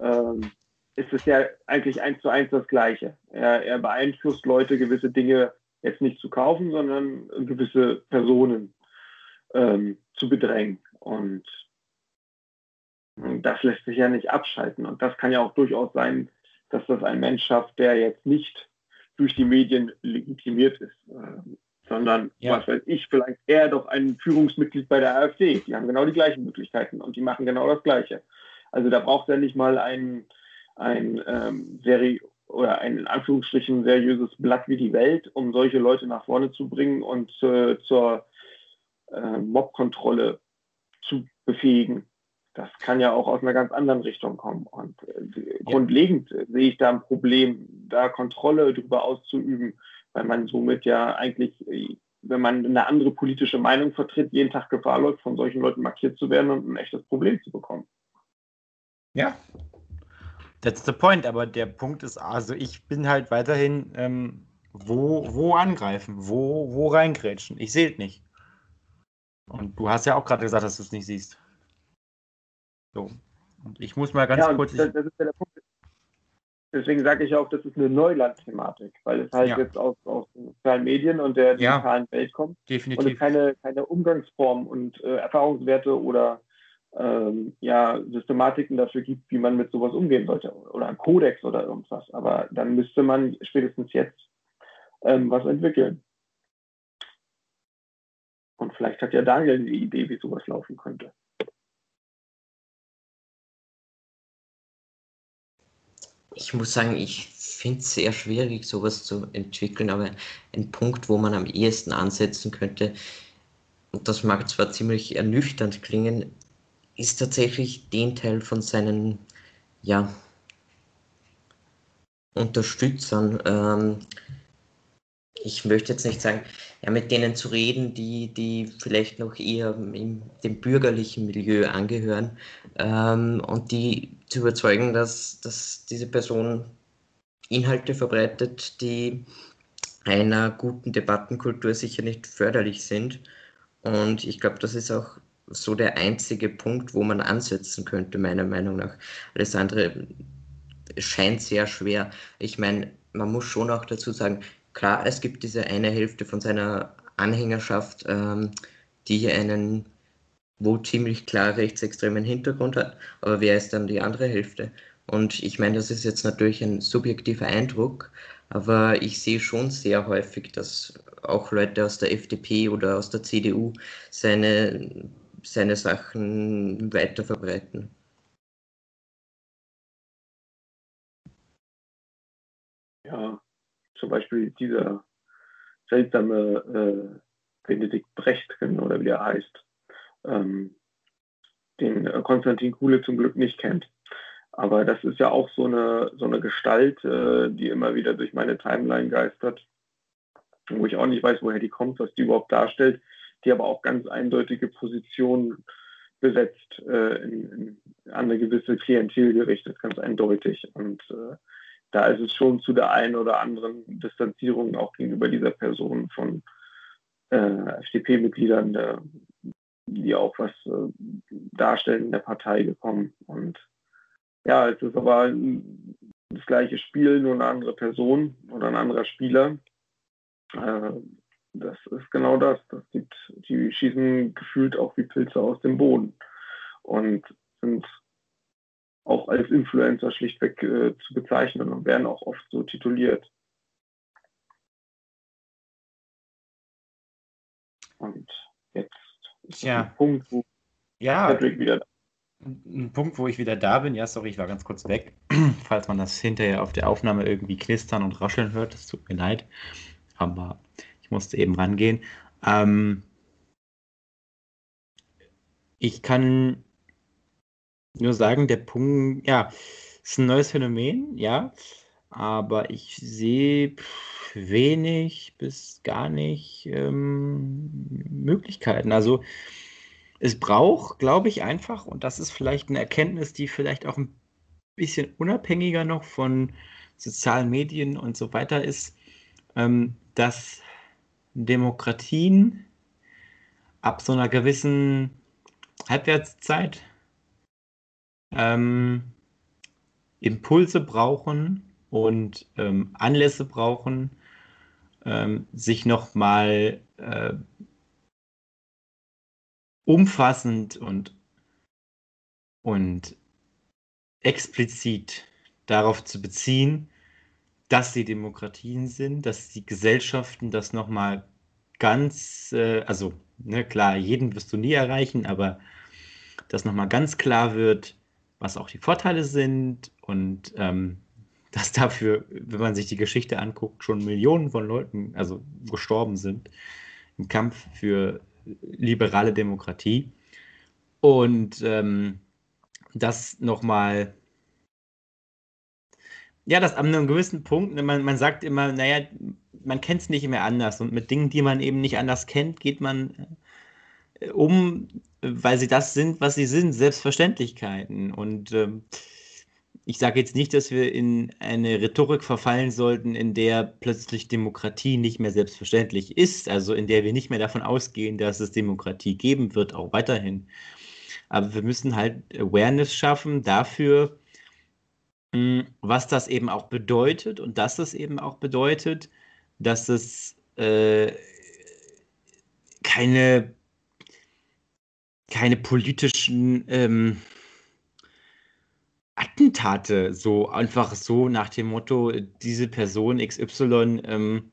Ähm, ist es ja eigentlich eins zu eins das Gleiche. Er, er beeinflusst Leute, gewisse Dinge jetzt nicht zu kaufen, sondern gewisse Personen ähm, zu bedrängen. Und, und das lässt sich ja nicht abschalten. Und das kann ja auch durchaus sein, dass das ein Mensch schafft, der jetzt nicht durch die Medien legitimiert ist, äh, sondern, ja. was weiß ich, vielleicht eher doch ein Führungsmitglied bei der AfD. Die haben genau die gleichen Möglichkeiten und die machen genau das Gleiche. Also da braucht er nicht mal ein, ein ähm, seri oder ein in Anführungsstrichen seriöses Blatt wie die Welt, um solche Leute nach vorne zu bringen und äh, zur äh, Mobkontrolle zu befähigen. Das kann ja auch aus einer ganz anderen Richtung kommen. Und äh, ja. grundlegend sehe ich da ein Problem, da Kontrolle darüber auszuüben, weil man somit ja eigentlich, wenn man eine andere politische Meinung vertritt, jeden Tag Gefahr läuft, von solchen Leuten markiert zu werden und ein echtes Problem zu bekommen. Ja, That's the point, aber der Punkt ist, also ich bin halt weiterhin, ähm, wo, wo angreifen, wo, wo reingrätschen. Ich sehe es nicht. Und du hast ja auch gerade gesagt, dass du es nicht siehst. So. Und ich muss mal ganz ja, kurz. Das, das ist ja der Punkt. Deswegen sage ich auch, das ist eine Neuland-Thematik, weil es halt ja. jetzt aus, aus den sozialen Medien und der digitalen ja, Welt kommt. Definitiv. Und es keine, keine Umgangsform und äh, Erfahrungswerte oder ähm, ja, Systematiken dafür gibt, wie man mit sowas umgehen sollte oder ein Kodex oder irgendwas. Aber dann müsste man spätestens jetzt ähm, was entwickeln. Und vielleicht hat ja Daniel eine Idee, wie sowas laufen könnte. Ich muss sagen, ich finde es sehr schwierig, sowas zu entwickeln, aber ein Punkt, wo man am ehesten ansetzen könnte, und das mag zwar ziemlich ernüchternd klingen, ist tatsächlich den Teil von seinen ja, Unterstützern, ähm, ich möchte jetzt nicht sagen, ja, mit denen zu reden, die, die vielleicht noch eher im, dem bürgerlichen Milieu angehören ähm, und die zu überzeugen, dass, dass diese Person Inhalte verbreitet, die einer guten Debattenkultur sicher nicht förderlich sind. Und ich glaube, das ist auch so der einzige Punkt, wo man ansetzen könnte, meiner Meinung nach. Alles andere scheint sehr schwer. Ich meine, man muss schon auch dazu sagen, klar, es gibt diese eine Hälfte von seiner Anhängerschaft, ähm, die einen wohl ziemlich klar rechtsextremen Hintergrund hat, aber wer ist dann die andere Hälfte? Und ich meine, das ist jetzt natürlich ein subjektiver Eindruck, aber ich sehe schon sehr häufig, dass auch Leute aus der FDP oder aus der CDU seine, seine Sachen weiter verbreiten. Ja, zum Beispiel dieser seltsame äh, Benedikt Brecht oder wie er heißt, ähm, den Konstantin Kuhle zum Glück nicht kennt. Aber das ist ja auch so eine, so eine Gestalt, äh, die immer wieder durch meine Timeline geistert, wo ich auch nicht weiß, woher die kommt, was die überhaupt darstellt, die aber auch ganz eindeutige Positionen besetzt, äh, in, in, an eine gewisse Klientel gerichtet, ganz eindeutig. Und äh, da ist es schon zu der einen oder anderen Distanzierung auch gegenüber dieser Person von äh, FDP-Mitgliedern, äh, die auch was äh, darstellen in der Partei gekommen. Und ja, es ist aber das gleiche Spiel, nur eine andere Person oder ein anderer Spieler. Das ist genau das. das gibt, die schießen gefühlt auch wie Pilze aus dem Boden und sind auch als Influencer schlichtweg äh, zu bezeichnen und werden auch oft so tituliert. Und jetzt ist ja. ein Punkt, wo ja, Patrick wieder ein Punkt, wo ich wieder da bin. Ja, sorry, ich war ganz kurz weg. Falls man das hinterher auf der Aufnahme irgendwie knistern und rascheln hört, das tut mir leid. Aber ich musste eben rangehen. Ähm, ich kann nur sagen, der Punkt, ja, ist ein neues Phänomen, ja, aber ich sehe wenig bis gar nicht ähm, Möglichkeiten. Also es braucht, glaube ich, einfach, und das ist vielleicht eine Erkenntnis, die vielleicht auch ein bisschen unabhängiger noch von sozialen Medien und so weiter ist, ähm, dass Demokratien ab so einer gewissen Halbwertszeit ähm, Impulse brauchen und ähm, Anlässe brauchen, ähm, sich nochmal äh, umfassend und, und explizit darauf zu beziehen, dass sie Demokratien sind, dass die Gesellschaften das nochmal ganz, äh, also ne, klar, jeden wirst du nie erreichen, aber dass nochmal ganz klar wird, was auch die Vorteile sind und ähm, dass dafür, wenn man sich die Geschichte anguckt, schon Millionen von Leuten also gestorben sind im Kampf für liberale Demokratie. Und ähm, das nochmal, ja, das an einem gewissen Punkt, ne, man, man sagt immer, naja, man kennt es nicht mehr anders und mit Dingen, die man eben nicht anders kennt, geht man äh, um, weil sie das sind, was sie sind, Selbstverständlichkeiten. Und ähm, ich sage jetzt nicht, dass wir in eine Rhetorik verfallen sollten, in der plötzlich Demokratie nicht mehr selbstverständlich ist, also in der wir nicht mehr davon ausgehen, dass es Demokratie geben wird, auch weiterhin. Aber wir müssen halt Awareness schaffen dafür, was das eben auch bedeutet und dass es eben auch bedeutet, dass es äh, keine keine politischen ähm, Attentate, so einfach so nach dem Motto, diese Person XY ähm,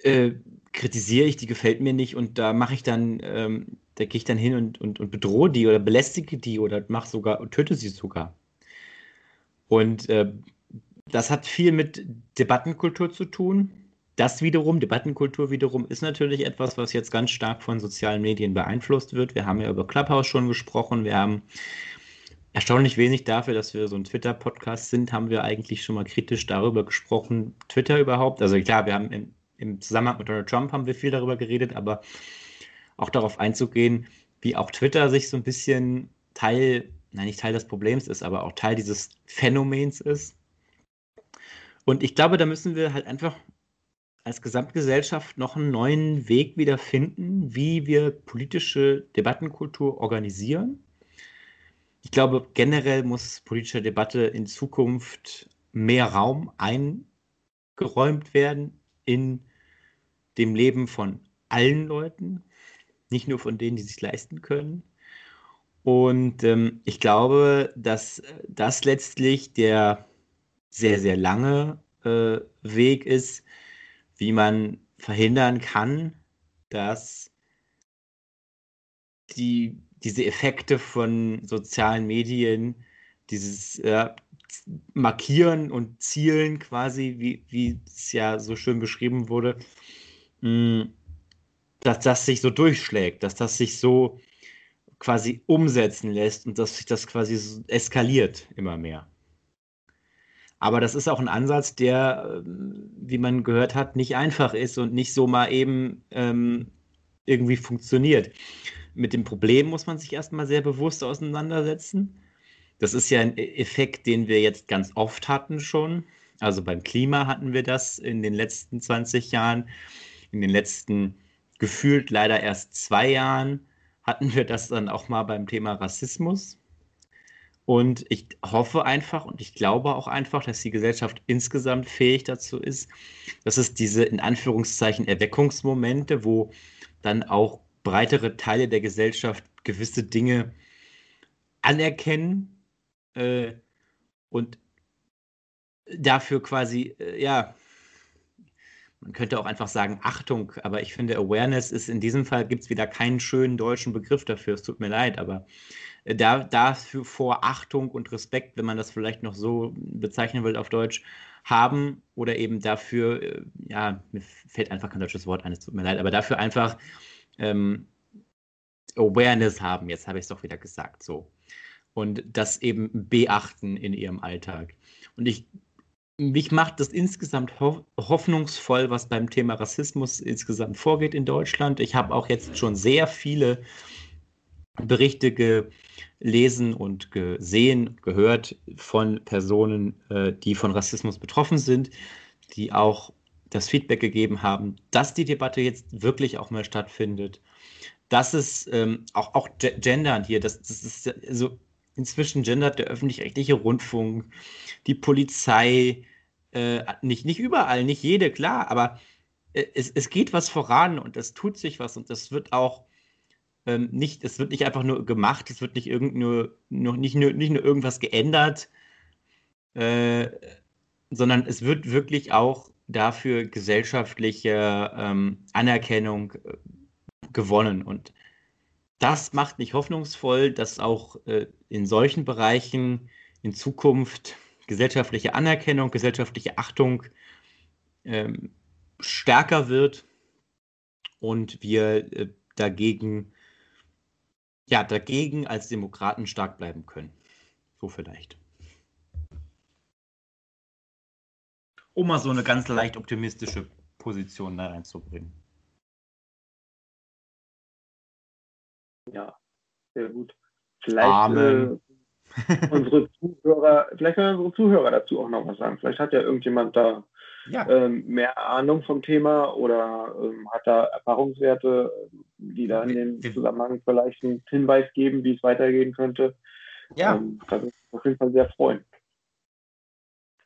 äh, kritisiere ich, die gefällt mir nicht und da mache ich dann, ähm, da gehe ich dann hin und, und, und bedrohe die oder belästige die oder mache sogar töte sie sogar. Und äh, das hat viel mit Debattenkultur zu tun. Das wiederum, Debattenkultur wiederum, ist natürlich etwas, was jetzt ganz stark von sozialen Medien beeinflusst wird. Wir haben ja über Clubhouse schon gesprochen. Wir haben erstaunlich wenig dafür, dass wir so ein Twitter-Podcast sind, haben wir eigentlich schon mal kritisch darüber gesprochen, Twitter überhaupt. Also klar, wir haben im, im Zusammenhang mit Donald Trump haben wir viel darüber geredet, aber auch darauf einzugehen, wie auch Twitter sich so ein bisschen Teil, nein, nicht Teil des Problems ist, aber auch Teil dieses Phänomens ist. Und ich glaube, da müssen wir halt einfach als Gesamtgesellschaft noch einen neuen Weg wieder finden, wie wir politische Debattenkultur organisieren ich glaube, generell muss politische Debatte in Zukunft mehr Raum eingeräumt werden in dem Leben von allen Leuten, nicht nur von denen, die sich leisten können. Und ähm, ich glaube, dass das letztlich der sehr, sehr lange äh, Weg ist, wie man verhindern kann, dass die diese Effekte von sozialen Medien, dieses äh, Markieren und Zielen quasi, wie, wie es ja so schön beschrieben wurde, mh, hm, dass das sich so durchschlägt, dass das sich so quasi umsetzen lässt und dass sich das quasi so eskaliert immer mehr. Aber das ist auch ein Ansatz, der, ähm, wie man gehört hat, nicht einfach ist und nicht so mal eben ähm, irgendwie funktioniert mit dem Problem muss man sich erstmal sehr bewusst auseinandersetzen. Das ist ja ein e-, Effekt, den wir jetzt ganz oft hatten schon. Also beim Klima hatten wir das in den letzten 20 Jahren. In den letzten gefühlt leider erst zwei Jahren hatten wir das dann auch mal beim Thema Rassismus. Und ich hoffe einfach und ich glaube auch einfach, dass die Gesellschaft insgesamt fähig dazu ist, dass es diese in Anführungszeichen Erweckungsmomente, wo dann auch breitere Teile der Gesellschaft gewisse Dinge anerkennen äh, und dafür quasi, äh, ja, man könnte auch einfach sagen Achtung, aber ich finde, Awareness ist in diesem Fall, gibt es wieder keinen schönen deutschen Begriff dafür, es tut mir leid, aber äh, da, dafür vor Achtung und Respekt, wenn man das vielleicht noch so bezeichnen will auf Deutsch, haben oder eben dafür, äh, ja, mir fällt einfach kein deutsches Wort ein, es tut mir leid, aber dafür einfach ähm, Awareness haben, jetzt habe ich es doch wieder gesagt, so. Und das eben beachten in ihrem Alltag. Und ich, mich macht das insgesamt ho hoffnungsvoll, was beim Thema Rassismus insgesamt vorgeht in Deutschland. Ich habe auch jetzt schon sehr viele Berichte gelesen und gesehen, gehört von Personen, äh, die von Rassismus betroffen sind, die auch das Feedback gegeben haben, dass die Debatte jetzt wirklich auch mal stattfindet. Dass es ähm, auch, auch Gendern hier, das, das ist also inzwischen gendert der öffentlich-rechtliche Rundfunk, die Polizei, äh, nicht, nicht überall, nicht jede, klar, aber äh, es, es geht was voran und es tut sich was und das wird auch ähm, nicht, es wird nicht einfach nur gemacht, es wird nicht irgend nur, nur, nicht, nur, nicht nur irgendwas geändert, äh, sondern es wird wirklich auch dafür gesellschaftliche ähm, Anerkennung äh, gewonnen. Und das macht mich hoffnungsvoll, dass auch äh, in solchen Bereichen in Zukunft gesellschaftliche Anerkennung, gesellschaftliche Achtung ähm, stärker wird und wir äh, dagegen, ja, dagegen als Demokraten stark bleiben können. So vielleicht. um mal so eine ganz leicht optimistische Position da reinzubringen. Ja, sehr gut. Vielleicht äh, unsere Zuhörer, vielleicht können unsere Zuhörer dazu auch noch was sagen. Vielleicht hat ja irgendjemand da ja. ähm, mehr Ahnung vom Thema oder ähm, hat da Erfahrungswerte, die da in dem Zusammenhang vielleicht einen Hinweis geben, wie es weitergehen könnte. Ja. Ähm, das würde auf jeden Fall sehr freuen.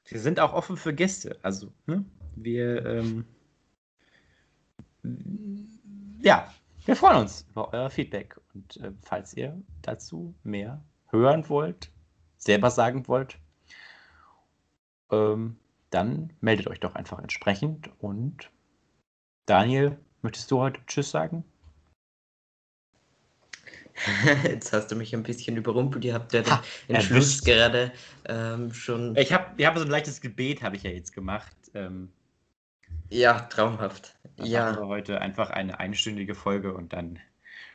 Wir sind auch offen für Gäste. Also, ne? wir, ähm, ja, wir freuen uns über euer Feedback. Und äh, falls ihr dazu mehr hören wollt, selber sagen wollt, ähm, dann meldet euch doch einfach entsprechend und Daniel, möchtest du heute Tschüss sagen? Jetzt hast du mich ein bisschen überrumpelt. Ihr habt ja den, den Schluss gerade ähm, schon. Ich habe ich hab so ein leichtes Gebet, habe ich ja jetzt gemacht. Ähm, ja, traumhaft. dann Ja, machen wir heute einfach eine einstündige Folge und dann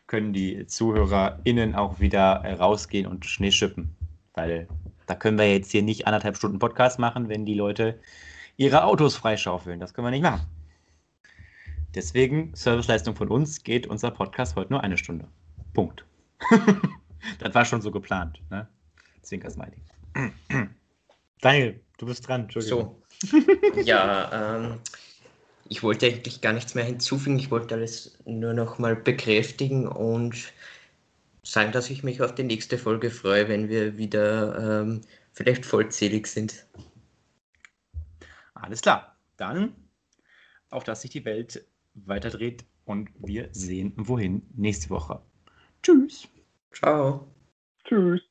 können die ZuhörerInnen auch wieder äh, rausgehen und Schnee schippen. Weil da können wir jetzt hier nicht anderthalb Stunden Podcast machen, wenn die Leute ihre Autos freischaufeln. Das können wir nicht machen. Deswegen, Serviceleistung von uns, geht unser Podcast heute nur eine Stunde. Punkt. das war schon so geplant. Ne? Zwinker Smiley. Daniel, du bist dran. Entschuldigung. so. Ja, ähm, ich wollte eigentlich gar nichts mehr hinzufügen. Ich wollte alles nur noch mal bekräftigen und sagen, dass ich mich auf die nächste Folge freue, wenn wir wieder ähm, vielleicht vollzählig sind. Alles klar. Dann, auf dass sich die Welt weiterdreht und wir sehen, wohin nächste Woche. Tschüss. Ciao. Tschüss.